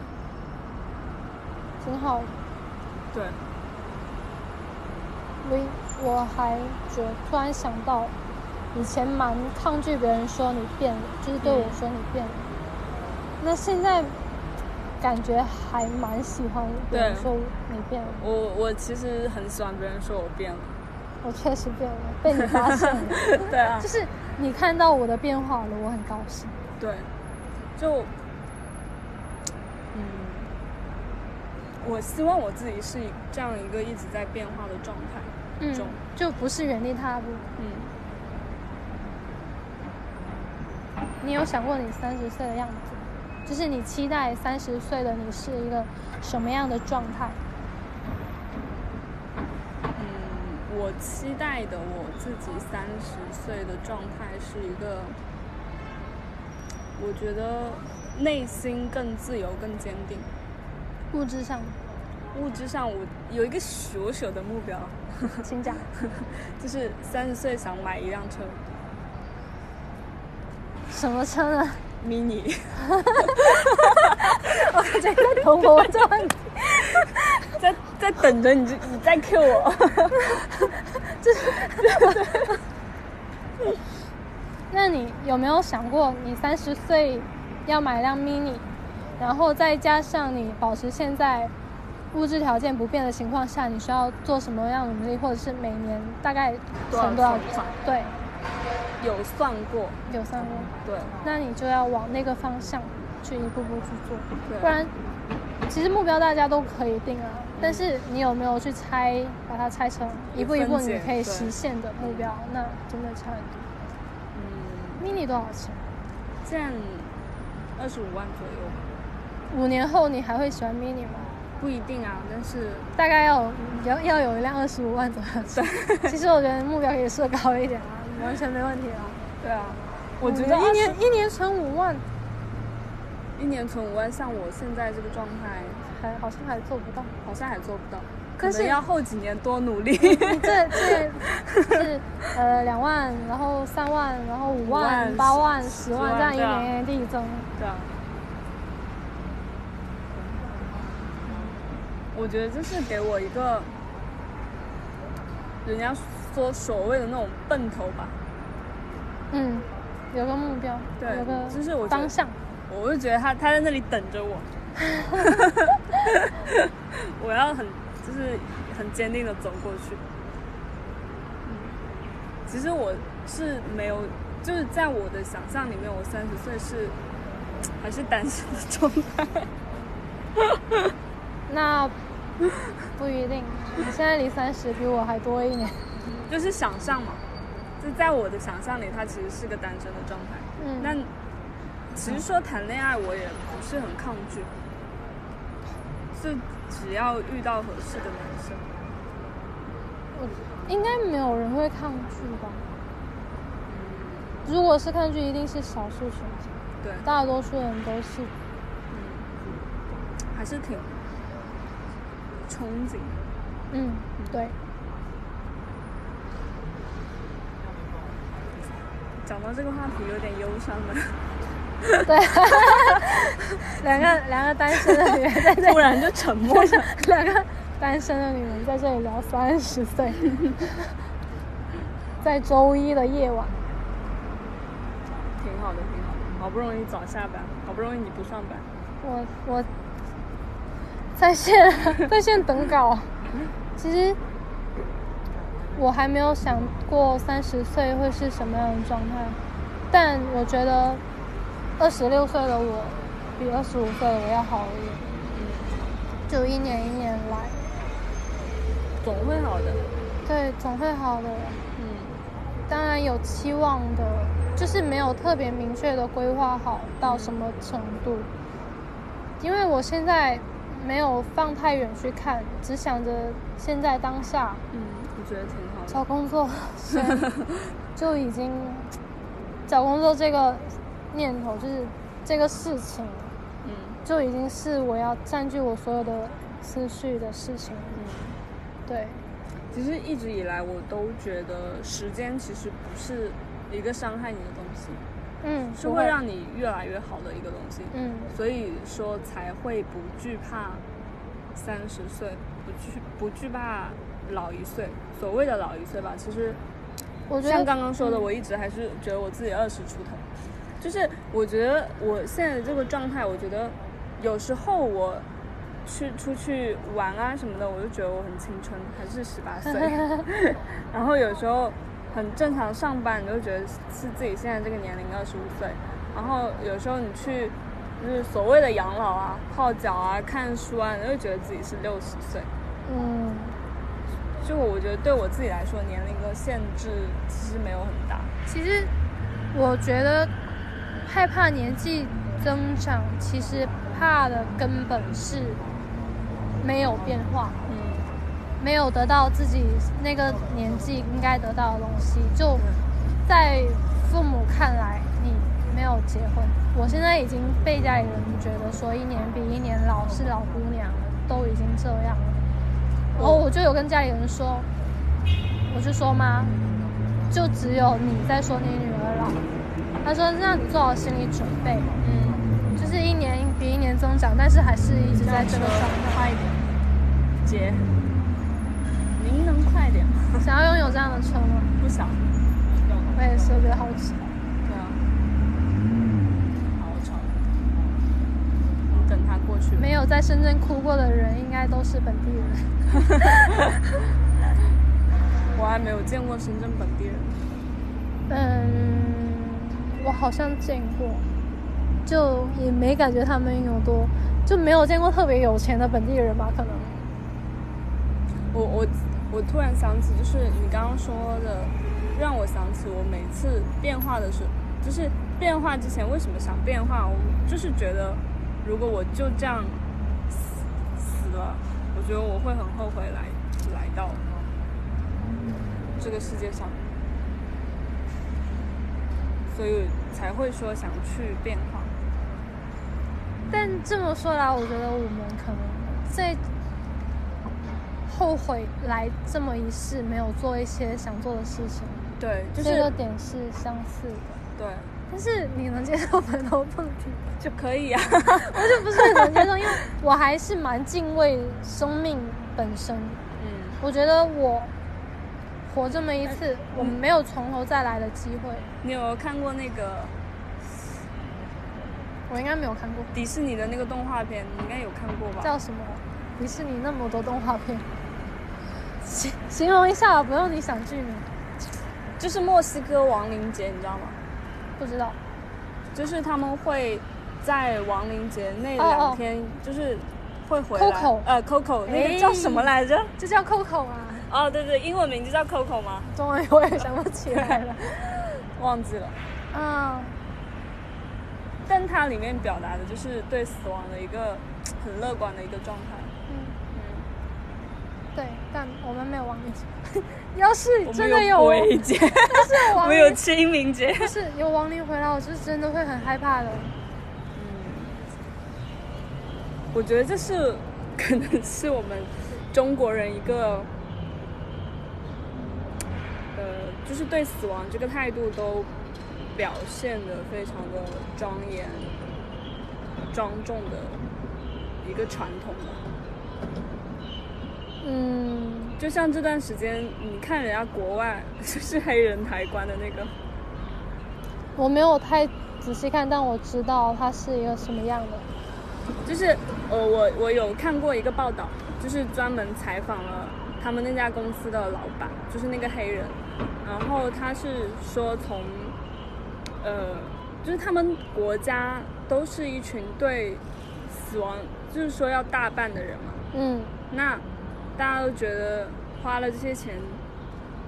挺好。对，我我还觉突然想到，以前蛮抗拒别人说你变了，就是对我说你变了。那现在感觉还蛮喜欢别人说你变了。我我其实很喜欢别人说我变了，我确实变了，被你发现了。对啊就，是你看到我的变化了，我很高兴。对，就，嗯，我希望我自己是这样一个一直在变化的状态嗯，，就不是原地踏步。嗯，你有想过你三十岁的样子？就是你期待三十岁的你是一个什么样的状态？嗯，我期待的我自己三十岁的状态是一个，我觉得内心更自由、更坚定。物质上，物质上，我有一个小小的目标，请讲。就是三十岁想买一辆车什么车呢？，mini。我觉得在等我问这问题。在在等着你就，你再 Q 我。那你有没有想过，你三十岁要买辆 mini，然后再加上你保持现在物质条件不变的情况下，你需要做什么样的努力，或者是每年大概存多少钱？对，有算过，有算过。对那你就要往那个方向去一步步去做，不然其实目标大家都可以定啊，但是你有没有去拆，把它拆成一步一步你可以实现的目标，那真的差很多。嗯，mini 多少钱？现二十五万左右，五年后你还会喜欢 mini 吗？不一定啊，但是大概要要要有一辆二十五万左右的。其实我觉得目标可以设高一点啊，完全没问题啊。对啊，我觉得一年一年存五万，一年存五万，像我现在这个状态，还好像还做不到。好像还做不到，可是能要后几年多努力。你这这 是呃两万，然后三万，然后五万、万八万、十十万，这样一年一年递增。对啊，我觉得这是给我一个人家说所谓的那种奔头吧，嗯，有个目标，对有个就是我方向。我就觉得他他在那里等着我，我要很就是很坚定的走过去。嗯，其实我是没有，就是在我的想象里面，我三十岁是还是单身的状态。那不一定，你现在离三十比我还多一年。就是想象嘛，就在我的想象里，他其实是个单身的状态。嗯，那其实说谈恋爱，我也不是很抗拒，就只要遇到合适的男生。我应该没有人会抗拒吧？如果是抗拒，一定是少数群体，对，大多数人都是。还是挺憧憬的。嗯，对。讲到这个话题，有点忧伤了，对，两个两个单身的女人在这里，突然就沉默了。两个单身的女人在这里聊三十岁，嗯 在周一的夜晚，挺好的，挺好的。好不容易早下班，好不容易你不上班。我我在线在线等稿。其实我还没有想过三十岁会是什么样的状态，但我觉得二十六岁的我比二十五岁的我要好一点。就一年一年来，总会好的。对，总会好的。嗯，当然有期望的，就是没有特别明确的规划好到什么程度，因为我现在没有放太远去看，只想着现在当下。嗯，我觉得挺好的。找工作，就已经找工作这个念头，就是这个事情，嗯，就已经是我要占据我所有的思绪的事情。嗯，对。其实一直以来，我都觉得时间其实不是一个伤害你的东西，嗯，是会让你越来越好的一个东西，嗯，所以说才会不惧怕三十岁，不惧不惧怕老一岁。所谓的老一岁吧，其实我觉得像刚刚说的，我一直还是觉得我自己二十出头，就是我觉得我现在的这个状态，我觉得有时候我。去出去玩啊什么的，我就觉得我很青春，还是十八岁。然后有时候很正常上班，你就觉得是自己现在这个年龄二十五岁。然后有时候你去就是所谓的养老啊、泡脚啊、看书啊，你就觉得自己是六十岁。嗯，就我觉得对我自己来说，年龄的限制其实没有很大。其实我觉得害怕年纪增长，其实怕的根本是。没有变化，嗯，没有得到自己那个年纪应该得到的东西，就在父母看来，你没有结婚。我现在已经被家里人觉得说一年比一年老，是老姑娘了，都已经这样了。然后我就有跟家里人说，我就说妈，就只有你在说你女儿老。他说让你做好心理准备，嗯，就是一年比一年增长，但是还是一直在这个状态。快一点。姐，您能快点吗？想要拥有这样的车吗？不想。我也是，我觉得好吵。对啊，好吵。你等他过去。没有在深圳哭过的人，应该都是本地人。我还没有见过深圳本地人。嗯，我好像见过，就也没感觉他们有多，就没有见过特别有钱的本地人吧？可能。我我我突然想起，就是你刚刚说的，让我想起我每次变化的时候，就是变化之前为什么想变化？我就是觉得，如果我就这样死了，我觉得我会很后悔来来到这个世界上，所以才会说想去变化。但这么说来，我觉得我们可能在。后悔来这么一世，没有做一些想做的事情。对，就是这个点是相似的。对，但是你能接受坟头蹦迪就可以啊，我就不是很能接受，因为我还是蛮敬畏生命本身。嗯，我觉得我活这么一次，我没有从头再来的机会。你有看过那个？我应该没有看过迪士尼的那个动画片，你应该有看过吧？叫什么？迪士尼那么多动画片。形形容一下，不用你想剧名，就是墨西哥亡灵节，你知道吗？不知道，就是他们会在亡灵节那两天，就是会回来。Coco，呃，Coco，那个叫什么来着？就叫 Coco 啊。哦，对对，英文名就叫 Coco 吗？中文我也想不起来了，忘记了。嗯。但它里面表达的就是对死亡的一个很乐观的一个状态。嗯对，但我们没有亡灵节。要是真的有鬼节 我们有清明节。是有亡灵回来，我是真的会很害怕的。嗯，我觉得这是可能是我们中国人一个，呃，就是对死亡这个态度都表现的非常的庄严、庄重的一个传统吧。嗯，就像这段时间，你看人家国外 就是黑人抬棺的那个，我没有太仔细看，但我知道它是一个什么样的。就是呃，我我有看过一个报道，就是专门采访了他们那家公司的老板，就是那个黑人，然后他是说从呃，就是他们国家都是一群对死亡就是说要大办的人嘛，嗯。那大家都觉得花了这些钱，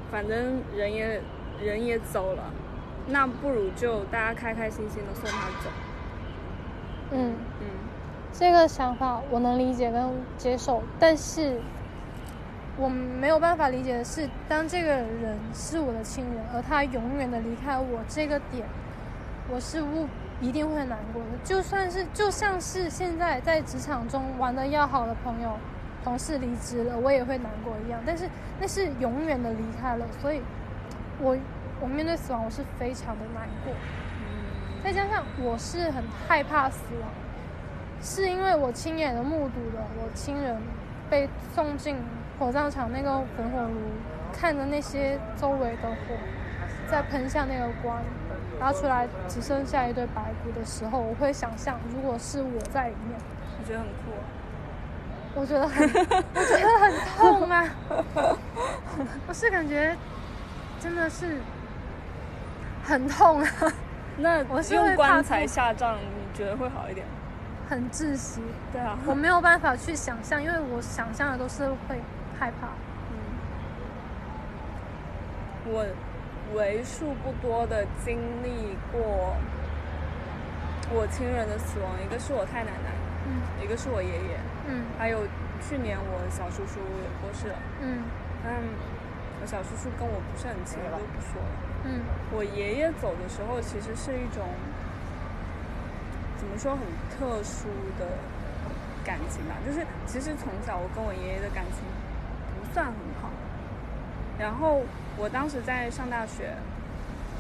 反正人也人也走了，那不如就大家开开心心的送他走，嗯，嗯。这个想法我能理解跟接受，但是我没有办法理解的是，当这个人是我的亲人，而他永远的离开我这个点，我是不一定会难过的。就算是就像是现在在职场中玩的要好的朋友、同事离职了，我也会难过一样。但是那是永远的离开了，所以我我面对死亡我是非常的难过。再加上我是很害怕死亡，是因为我亲眼的目睹了我亲人被送进火葬场那个焚火炉，看着那些周围的火在喷向那个光，拉出来只剩下一堆白骨的时候，我会想象，如果是我在里面，我觉得很酷啊。我觉得很，我觉得很痛啊！我是感觉真的是很痛啊，那我是用棺材下葬，你觉得会好一点？很窒息。对啊，我没有办法去想象，因为我想象的都是会害怕。嗯我为数不多的经历过我亲人的死亡，一个是我太奶奶，嗯一个是我爷爷，嗯还有去年我小叔叔也过世了。嗯但我小叔叔跟我不是很亲，我就不说了。嗯我爷爷走的时候，其实是一种怎么说很特殊的感情吧，就是其实从小我跟我爷爷的感情不算很好。然后我当时在上大学，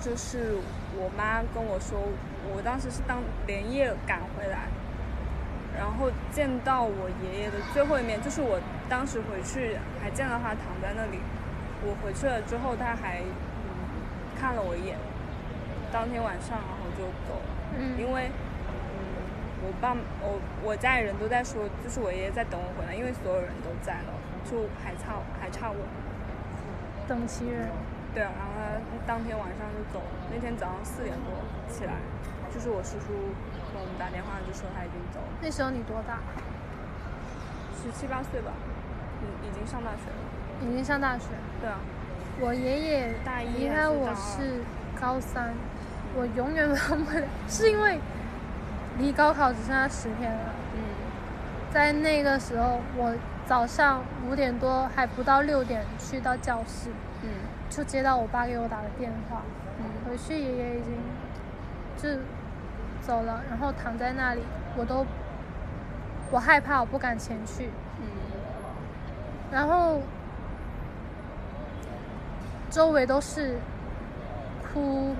就是我妈跟我说，我当时是当连夜赶回来，然后见到我爷爷的最后一面，就是我当时回去还见到他躺在那里。我回去了之后，他还嗯看了我一眼，当天晚上然后就走了，嗯因为嗯我爸我我家里人都在说，就是我爷爷在等我回来，因为所有人都在了，就还差还差我。等其人。对啊，然后他当天晚上就走了。那天早上四点多起来，就是我叔叔给我们打电话就说他已经走了，那时候你多大？十七八岁吧，已已经上大学了。已经上大学。对啊，我爷爷大一离开我是高三，我永远 忘不了，是因为离高考只剩下十天了。嗯在那个时候，我早上五点多还不到六点去到教室，嗯就接到我爸给我打的电话，嗯回去爷爷已经就走了，然后躺在那里，我都我害怕，我不敢前去，嗯。然后周围都是哭，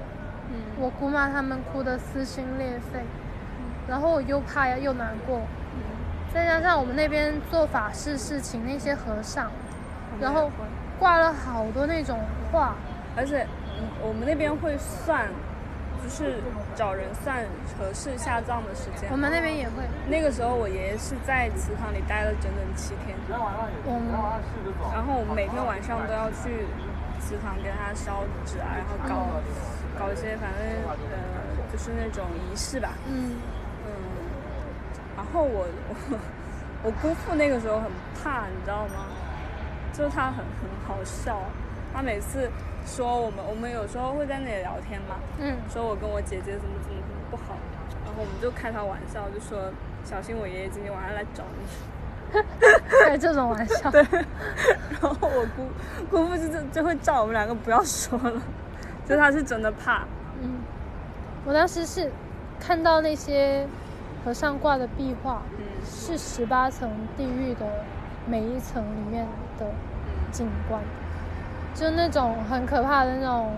嗯我姑妈他们哭的撕心裂肺，嗯。然后我又怕呀又难过，嗯，再加上我们那边做法事是请那些和尚，然后挂了好多那种画，而且嗯我们那边会算，就是找人算合适下葬的时间。我。们那边也会，那个时候我爷爷是在祠堂里待了整整七天，然后我们每天晚上都要去祠堂给他烧纸啊，然后搞搞一些反正呃就是那种仪式吧，嗯。嗯，然后我我 我姑父那个时候很怕，你知道吗？就是他很很好笑，他每次说我们我们有时候会在那里聊天嘛，嗯。说我跟我姐姐怎么怎么怎么不好，然后我们就开他玩笑，就说小心我爷爷今天晚上来找你。开这种玩笑，对，然后我姑姑父就就就会叫我们两个不要说了，就他是真的怕。嗯，我当时是看到那些和尚挂的壁画，嗯。是十八层地狱的每一层里面的景观，就那种很可怕的那种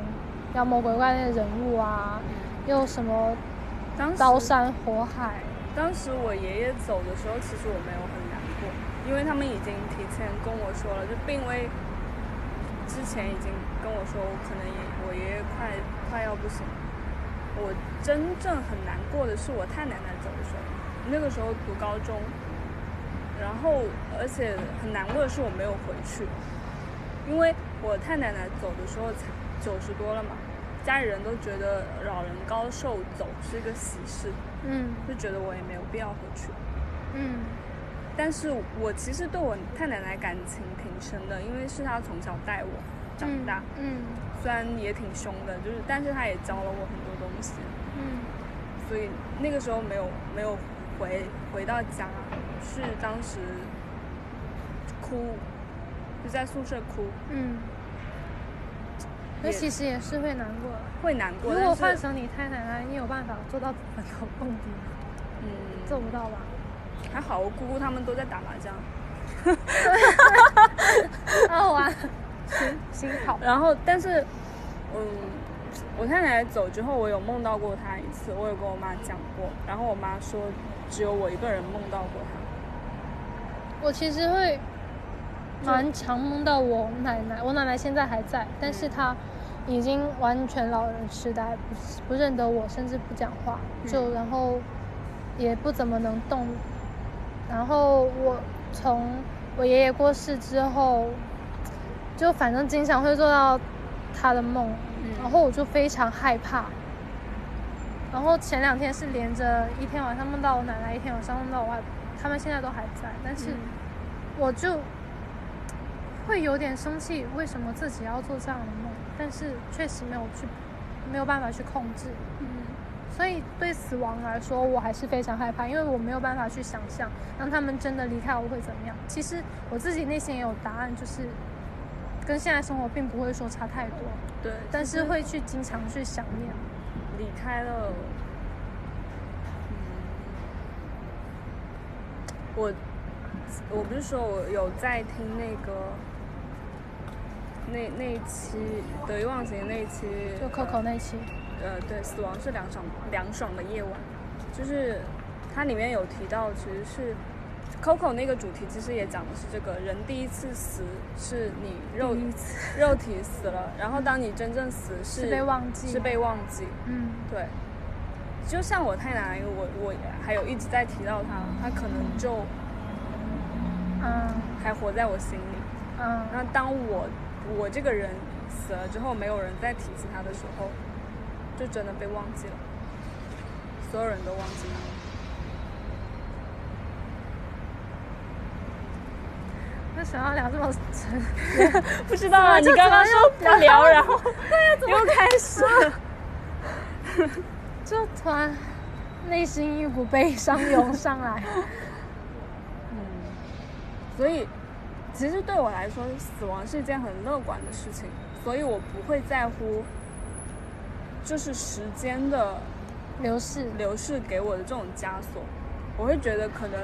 妖魔鬼怪的人物啊，又什么刀山火海，当时我爷爷走的时候，其实我没有很难过，因为他们已经提前跟我说了，就病危之前已经跟我说，我可能也我爷爷快快要不行。了，我真正很难过的是我太奶奶走的时候，那个时候读高中，然后而且很难过的是我没有回去，因为我太奶奶走的时候才九十多了嘛，家里人都觉得老人高寿走是一个喜事，嗯。就觉得我也没有必要回去。嗯。但是我其实对我太奶奶感情挺深的，因为是她从小带我长大，嗯虽然也挺凶的，就是但是她也教了我很多东西，嗯。所以那个时候没有没有回回到家，是当时哭，就在宿舍哭，嗯，那其实也是会难过的。会难过，如果换成你太奶奶，你有办法做到坟头蹦迪吗？嗯做不到吧？还好，我姑姑他们都在打麻将，好玩行行 好。然后但是嗯。我太奶奶走之后，我有梦到过她一次，我有跟我妈讲过，然后我妈说只有我一个人梦到过她。我其实会蛮常梦到我奶奶，我奶奶现在还在，但是她已经完全老人痴呆，不不认得我，甚至不讲话，就然后也不怎么能动。然后我从我爷爷过世之后，就反正经常会做到他的梦，然后我就非常害怕。然后前两天是连着一天晚上梦到我奶奶，一天晚上梦到我外婆，他们现在都还在，但是我就会有点生气，为什么自己要做这样的梦？但是确实没有去，没有办法去控制。嗯所以对死亡来说，我还是非常害怕，因为我没有办法去想象，当他们真的离开我会怎么样。其实我自己内心也有答案，就是跟现在生活并不会说差太多，对，但是会去经常去想念。离开了，嗯，我我不是说我有在听那个那那一期得意忘形那一期，就 Coco 那一期，呃，对，死亡是凉爽凉爽的夜晚，就是它里面有提到，其实是 Coco 那个主题，其实也讲的是这个人第一次死是你肉肉体死了，然后当你真正死是是被忘记是被忘记，嗯。对。就像我太奶奶，我我还有一直在提到他，他可能就嗯。还活在我心里。嗯。那当我我这个人死了之后，没有人再提起他的时候，就真的被忘记了，所有人都忘记了。为什么要聊这么沉？不知道啊，你刚刚说不聊，然后又开始了。就突然内心一股悲伤涌上来。嗯，所以其实对我来说，死亡是一件很乐观的事情，所以我不会在乎，就是时间的流逝，流逝给我的这种枷锁，我会觉得可能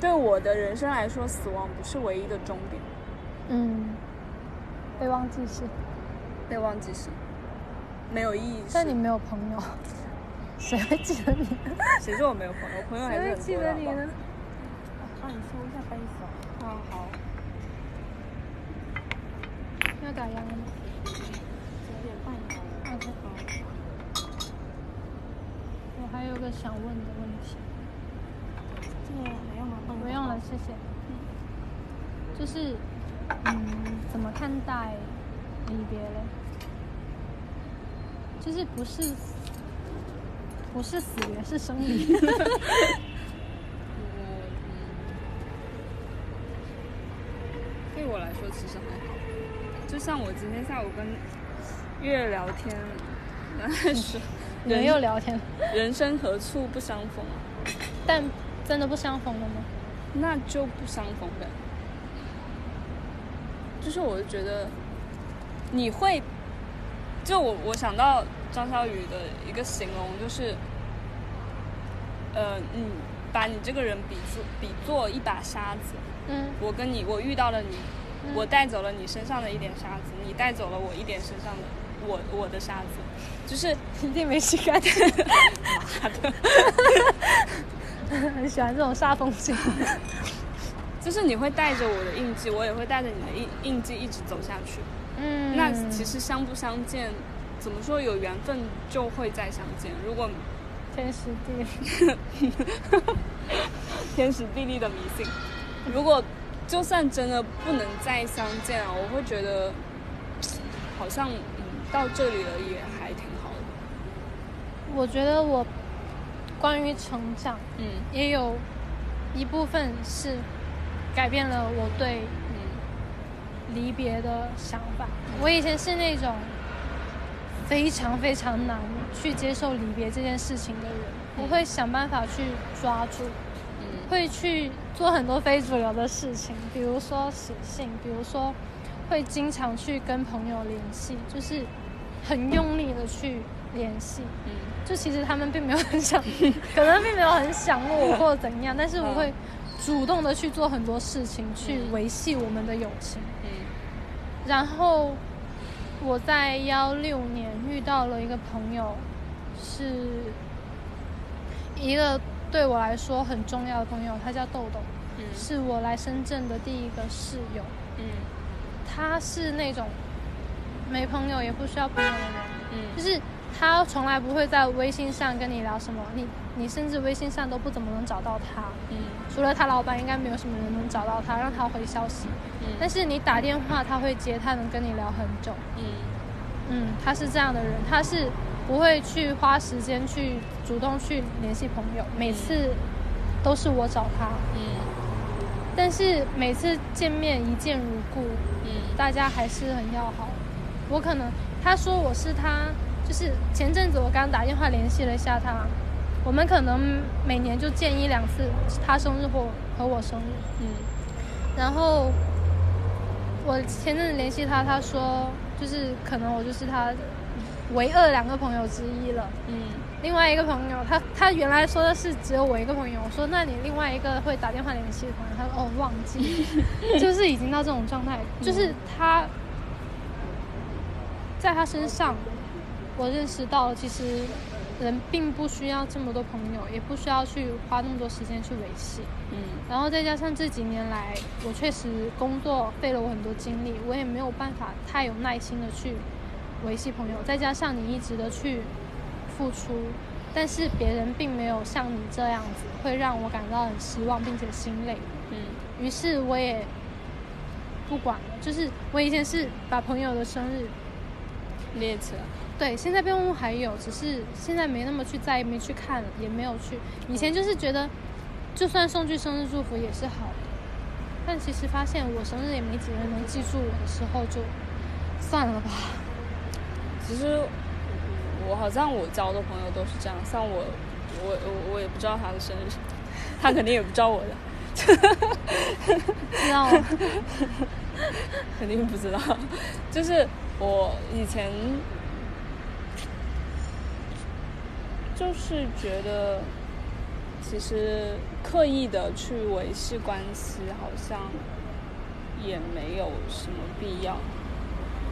对我的人生来说，死亡不是唯一的终点，嗯，被忘记是，被忘记是没有意义。但你没有朋友，谁会记得你？谁说我没有朋友？朋友还是很谁会记得你呢？帮你收一下杯手。啊，好，要打烊了吗九点半以后。？OK，我还有个想问的问题，这个没用吗？帮你不用了，谢谢。就是，嗯，怎么看待离别嘞？就是不是不是死别，是生离。对我来说其实还好，就像我今天下午跟月聊天，然后 说人又聊天，人生何处不相逢啊，但真的不相逢了吗？那就不相逢呗。就是我就觉得你会，就我我想到张小雨的一个形容就是，呃，你把你这个人比作比作一把沙子，嗯我跟你，我遇到了你，嗯我带走了你身上的一点沙子，你带走了我一点身上的我我的沙子，就是一定没事干净。妈的，很喜欢这种煞风景。就是你会带着我的印记，我也会带着你的印印记一直走下去。嗯那其实相不相见，怎么说有缘分就会再相见。如果天时地利，天时地利的迷信，如果就算真的不能再相见啊，我会觉得好像嗯到这里了也还挺好的。我觉得我关于成长嗯也有一部分是改变了我对嗯离别的想法。我以前是那种非常非常难去接受离别这件事情的人，我会想办法去抓住，嗯会去做很多非主流的事情，比如说写信，比如说会经常去跟朋友联系，就是很用力的去联系。嗯就其实他们并没有很想，可能并没有很想我 或者怎样，但是我会主动的去做很多事情，去嗯维系我们的友情。嗯然后我在幺六年遇到了一个朋友，是一个对我来说很重要的朋友，他叫豆豆，嗯是我来深圳的第一个室友。嗯他是那种没朋友也不需要朋友的人，嗯就是他从来不会在微信上跟你聊什么，你你甚至微信上都不怎么能找到他，嗯除了他老板，应该没有什么人能找到他，让他回消息。嗯但是你打电话他会接，他能跟你聊很久。嗯嗯，他是这样的人，他是不会去花时间去主动去联系朋友，每次都是我找他，嗯。但是每次见面一见如故，嗯。大家还是很要好。我可能他说我是他，就是前阵子我刚打电话联系了一下他，我们可能每年就见一两次，他生日或和我生日。嗯。然后我前阵子联系他，他说就是可能我就是他唯二两个朋友之一了。嗯另外一个朋友，他他原来说的是只有我一个朋友，我说那你另外一个会打电话联系的朋友，他说哦忘记，就是已经到这种状态，就是他在他身上，我认识到其实人并不需要这么多朋友，也不需要去花那么多时间去维系。嗯然后再加上这几年来，我确实工作费了我很多精力，我也没有办法太有耐心的去维系朋友。再加上你一直的去付出，但是别人并没有像你这样子，会让我感到很失望，并且心累。嗯于是我也不管了，就是我以前是把朋友的生日，列起来。对，现在备忘录还有，只是现在没那么去在意，没去看，也没有去。以前就是觉得，就算送句生日祝福也是好的，但其实发现我生日也没几个人能记住我的时候，就算了吧。其实我好像我交的朋友都是这样，像我，我我我也不知道他的生日，他肯定也不知道我的，知道吗？肯定不知道。就是我以前就是觉得，其实刻意的去维系关系，好像也没有什么必要。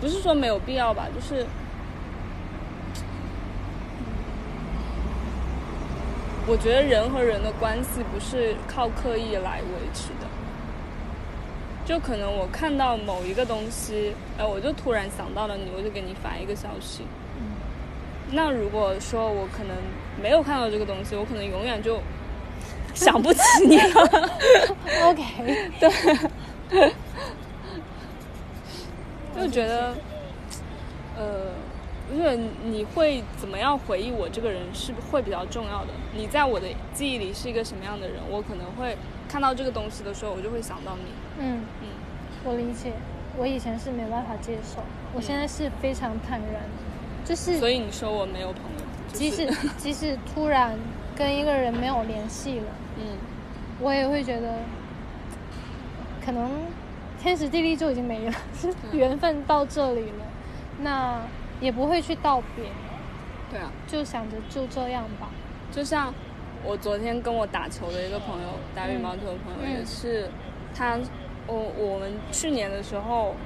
不是说没有必要吧，就是我觉得人和人的关系不是靠刻意来维持的。就可能我看到某一个东西，哎，我就突然想到了你，我就给你发一个消息。那如果说我可能没有看到这个东西，我可能永远就想不起你了。OK，对就觉得，呃，因为你会怎么样回忆我这个人是会比较重要的。你在我的记忆里是一个什么样的人，我可能会看到这个东西的时候，我就会想到你。嗯，嗯我理解。我以前是没办法接受，我现在是非常坦然，就是所以你说我没有朋友，就是、即使 即使突然跟一个人没有联系了。嗯我也会觉得，可能天时地利就已经没了，缘分到这里了，那也不会去道别，对啊，就想着就这样吧。就像我昨天跟我打球的一个朋友，打羽毛球的朋友嗯。也是，他我我们去年的时候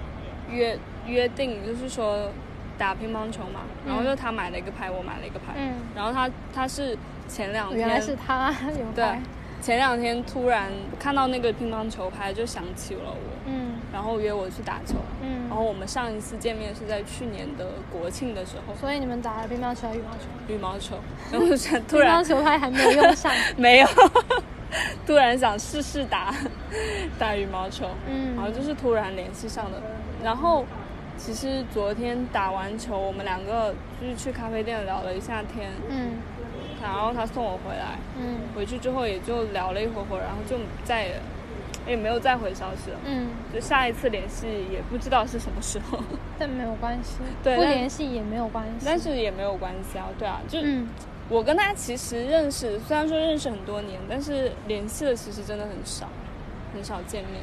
约约定，就是说打乒乓球嘛，然后就他买了一个拍，我买了一个拍，嗯，然后他他是前两天原来是他 有对，前两天突然看到那个乒乓球拍，就想起了我，嗯。然后约我去打球。嗯。然后我们上一次见面是在去年的国庆的时候，所以你们打了乒乓球还是羽毛球？羽毛球，然后就突乒然乓球拍还没有用上。没有，突然想试试打打羽毛球，嗯。然后就是突然联系上的。然后其实昨天打完球，我们两个就是去咖啡店聊了一下天，嗯。然后他送我回来，嗯。回去之后也就聊了一会儿会儿，然后就再也也没有再回消息了。嗯，就下一次联系也不知道是什么时候，但没有关系，对不联系也没有关系。但是也没有关系啊。对啊，就嗯我跟他其实认识，虽然说认识很多年，但是联系的其实真的很少，很少见面。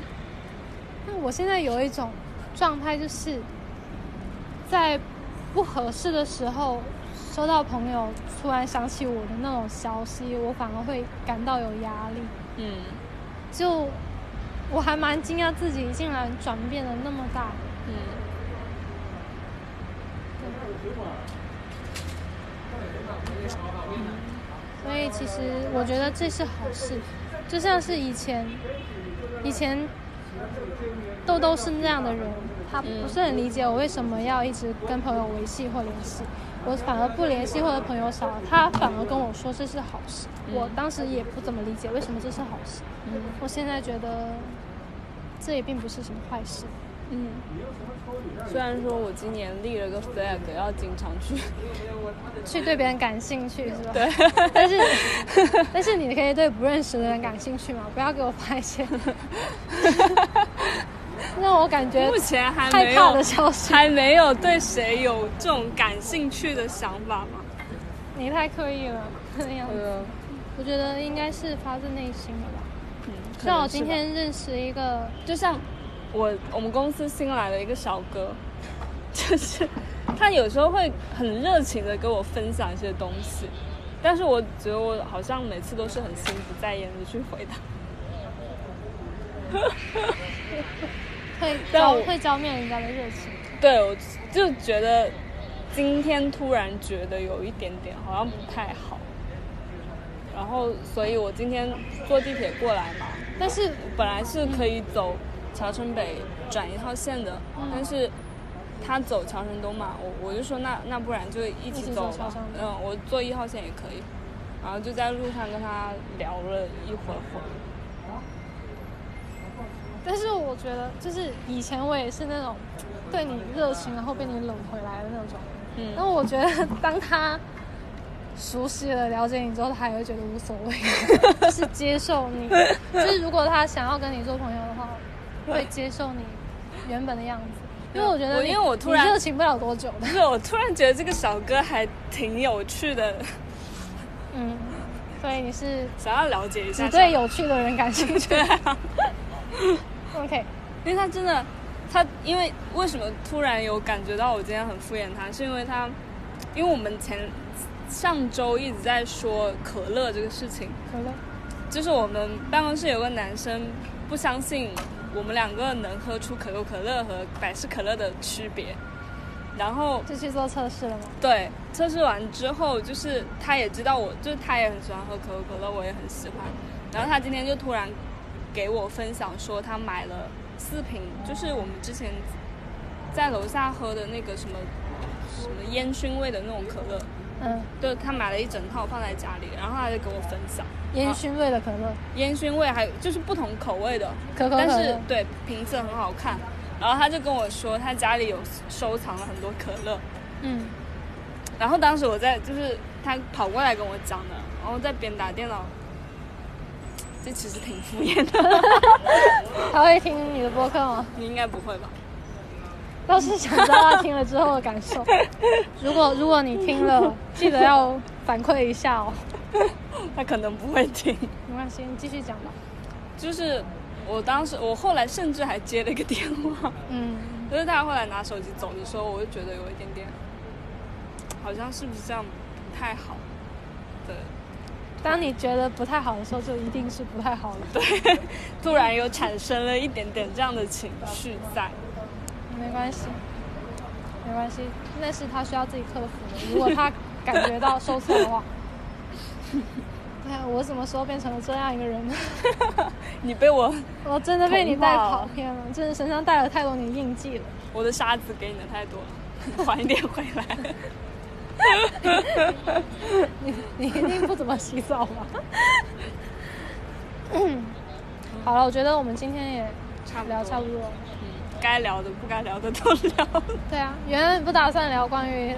那我现在有一种状态，就是在不合适的时候收到朋友突然想起我的那种消息，我反而会感到有压力。嗯，就我还蛮惊讶自己竟然转变了那么大。嗯，所以其实我觉得这是好事，就像是以前，以前豆豆是那样的人，他不是很理解我为什么要一直跟朋友维系或联系，我反而不联系或者朋友少了，他反而跟我说这是好事，我当时也不怎么理解为什么这是好事，嗯我现在觉得这也并不是什么坏事。嗯，虽然说我今年立了个 flag，要经常去，去对别人感兴趣是吧？对，但是 但是你可以对不认识的人感兴趣嘛，不要给我发一些 让我感觉目前还害没有怕的消息。还没有对谁有这种感兴趣的想法吗。你太刻意了，那样子。呃，我觉得应该是发自内心的吧。嗯，像我今天认识一个，就像我我们公司新来的一个小哥，就是他有时候会很热情的跟我分享一些东西，但是我觉得我好像每次都是很心不在焉的去回答。会会浇灭人家的热情。对，我就觉得今天突然觉得有一点点好像不太好，然后所以我今天坐地铁过来嘛，但是本来是可以走桥城北转一号线的，嗯但是他走桥城东嘛，我我就说那那不然就一一起起走吧走桥城，东嗯，我坐一号线也可以，然后就在路上跟他聊了一会儿会儿，但是我觉得，就是以前我也是那种对你热情，然后被你冷回来的那种。嗯但我觉得当他熟悉了、了解你之后，他也会觉得无所谓，就是接受你。就是如果他想要跟你做朋友的话，会接受你原本的样子。因为我觉得，我因为我突然热情不了多久的。不是，我突然觉得这个小哥还挺有趣的，嗯，所以你是想要了解一下只对有趣的人感兴趣。对啊，OK，因为他真的，他因为为什么突然有感觉到我今天很敷衍他，是因为他，因为我们前上周一直在说可乐这个事情，可乐。就是我们办公室有个男生不相信我们两个能喝出可口可乐和百事可乐的区别，然后就去做测试了吗？对测试完之后，就是他也知道我，就是他也很喜欢喝可口可乐，我也很喜欢。然后他今天就突然给我分享说，他买了四瓶，就是我们之前在楼下喝的那个什么什么烟熏味的那种可乐，嗯，对他买了一整套放在家里，然后他就跟我分享。烟熏味的可乐，烟熏味，还有就是不同口味的，可口可但是。对瓶子很好看。然后他就跟我说，他家里有收藏了很多可乐，嗯，然后当时我在，就是他跑过来跟我讲的，然后在边打电脑，这其实挺敷衍的，他会听你的播客吗？你应该不会吧？倒是想知道他听了之后的感受。如果如果你听了，记得要反馈一下哦。他可能不会听。没关系，你继续讲吧。就是我当时，我后来甚至还接了一个电话，嗯，就是他后来拿手机走的时候，我就觉得有一点点，好像是不是这样不太好？对，当你觉得不太好的时候，就一定是不太好了。对，突然有产生了一点点这样的情绪在。没关系，没关系，那是他需要自己克服的。如果他感觉到受挫的话，对啊，我什么时候变成了这样一个人呢？你被我 我真的被你带跑偏了，真的身上带了太多你的印记了。我的沙子给你的太多了，你还一点回来。你 你一定不怎么洗澡吧？好了，我觉得我们今天也差不多聊差不多了。嗯，该聊的不该聊的都聊了。对啊，原本不打算聊关于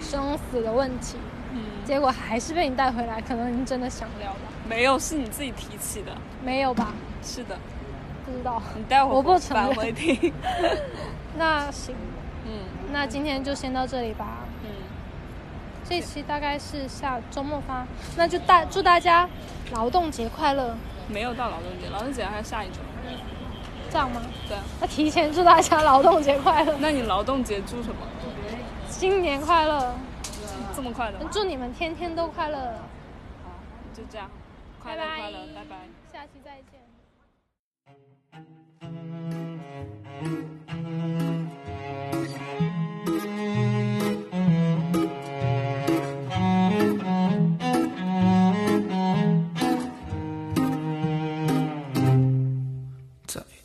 生死的问题，嗯，结果还是被你带回来，可能你真的想聊吧？没有，是你自己提起的。没有吧？是的，不知道。你待会我不承返认回听。那行，嗯那今天就先到这里吧。嗯，这期大概是下周末发，那就大祝大家劳动节快乐，没有到劳动节，劳动节还是下一周。这样吗？对啊，那提前祝大家劳动节快乐，那你劳动节祝什么？新年快乐，这么快的？祝你们天天都快乐，好，就这样，快乐快乐，拜拜。下期再见。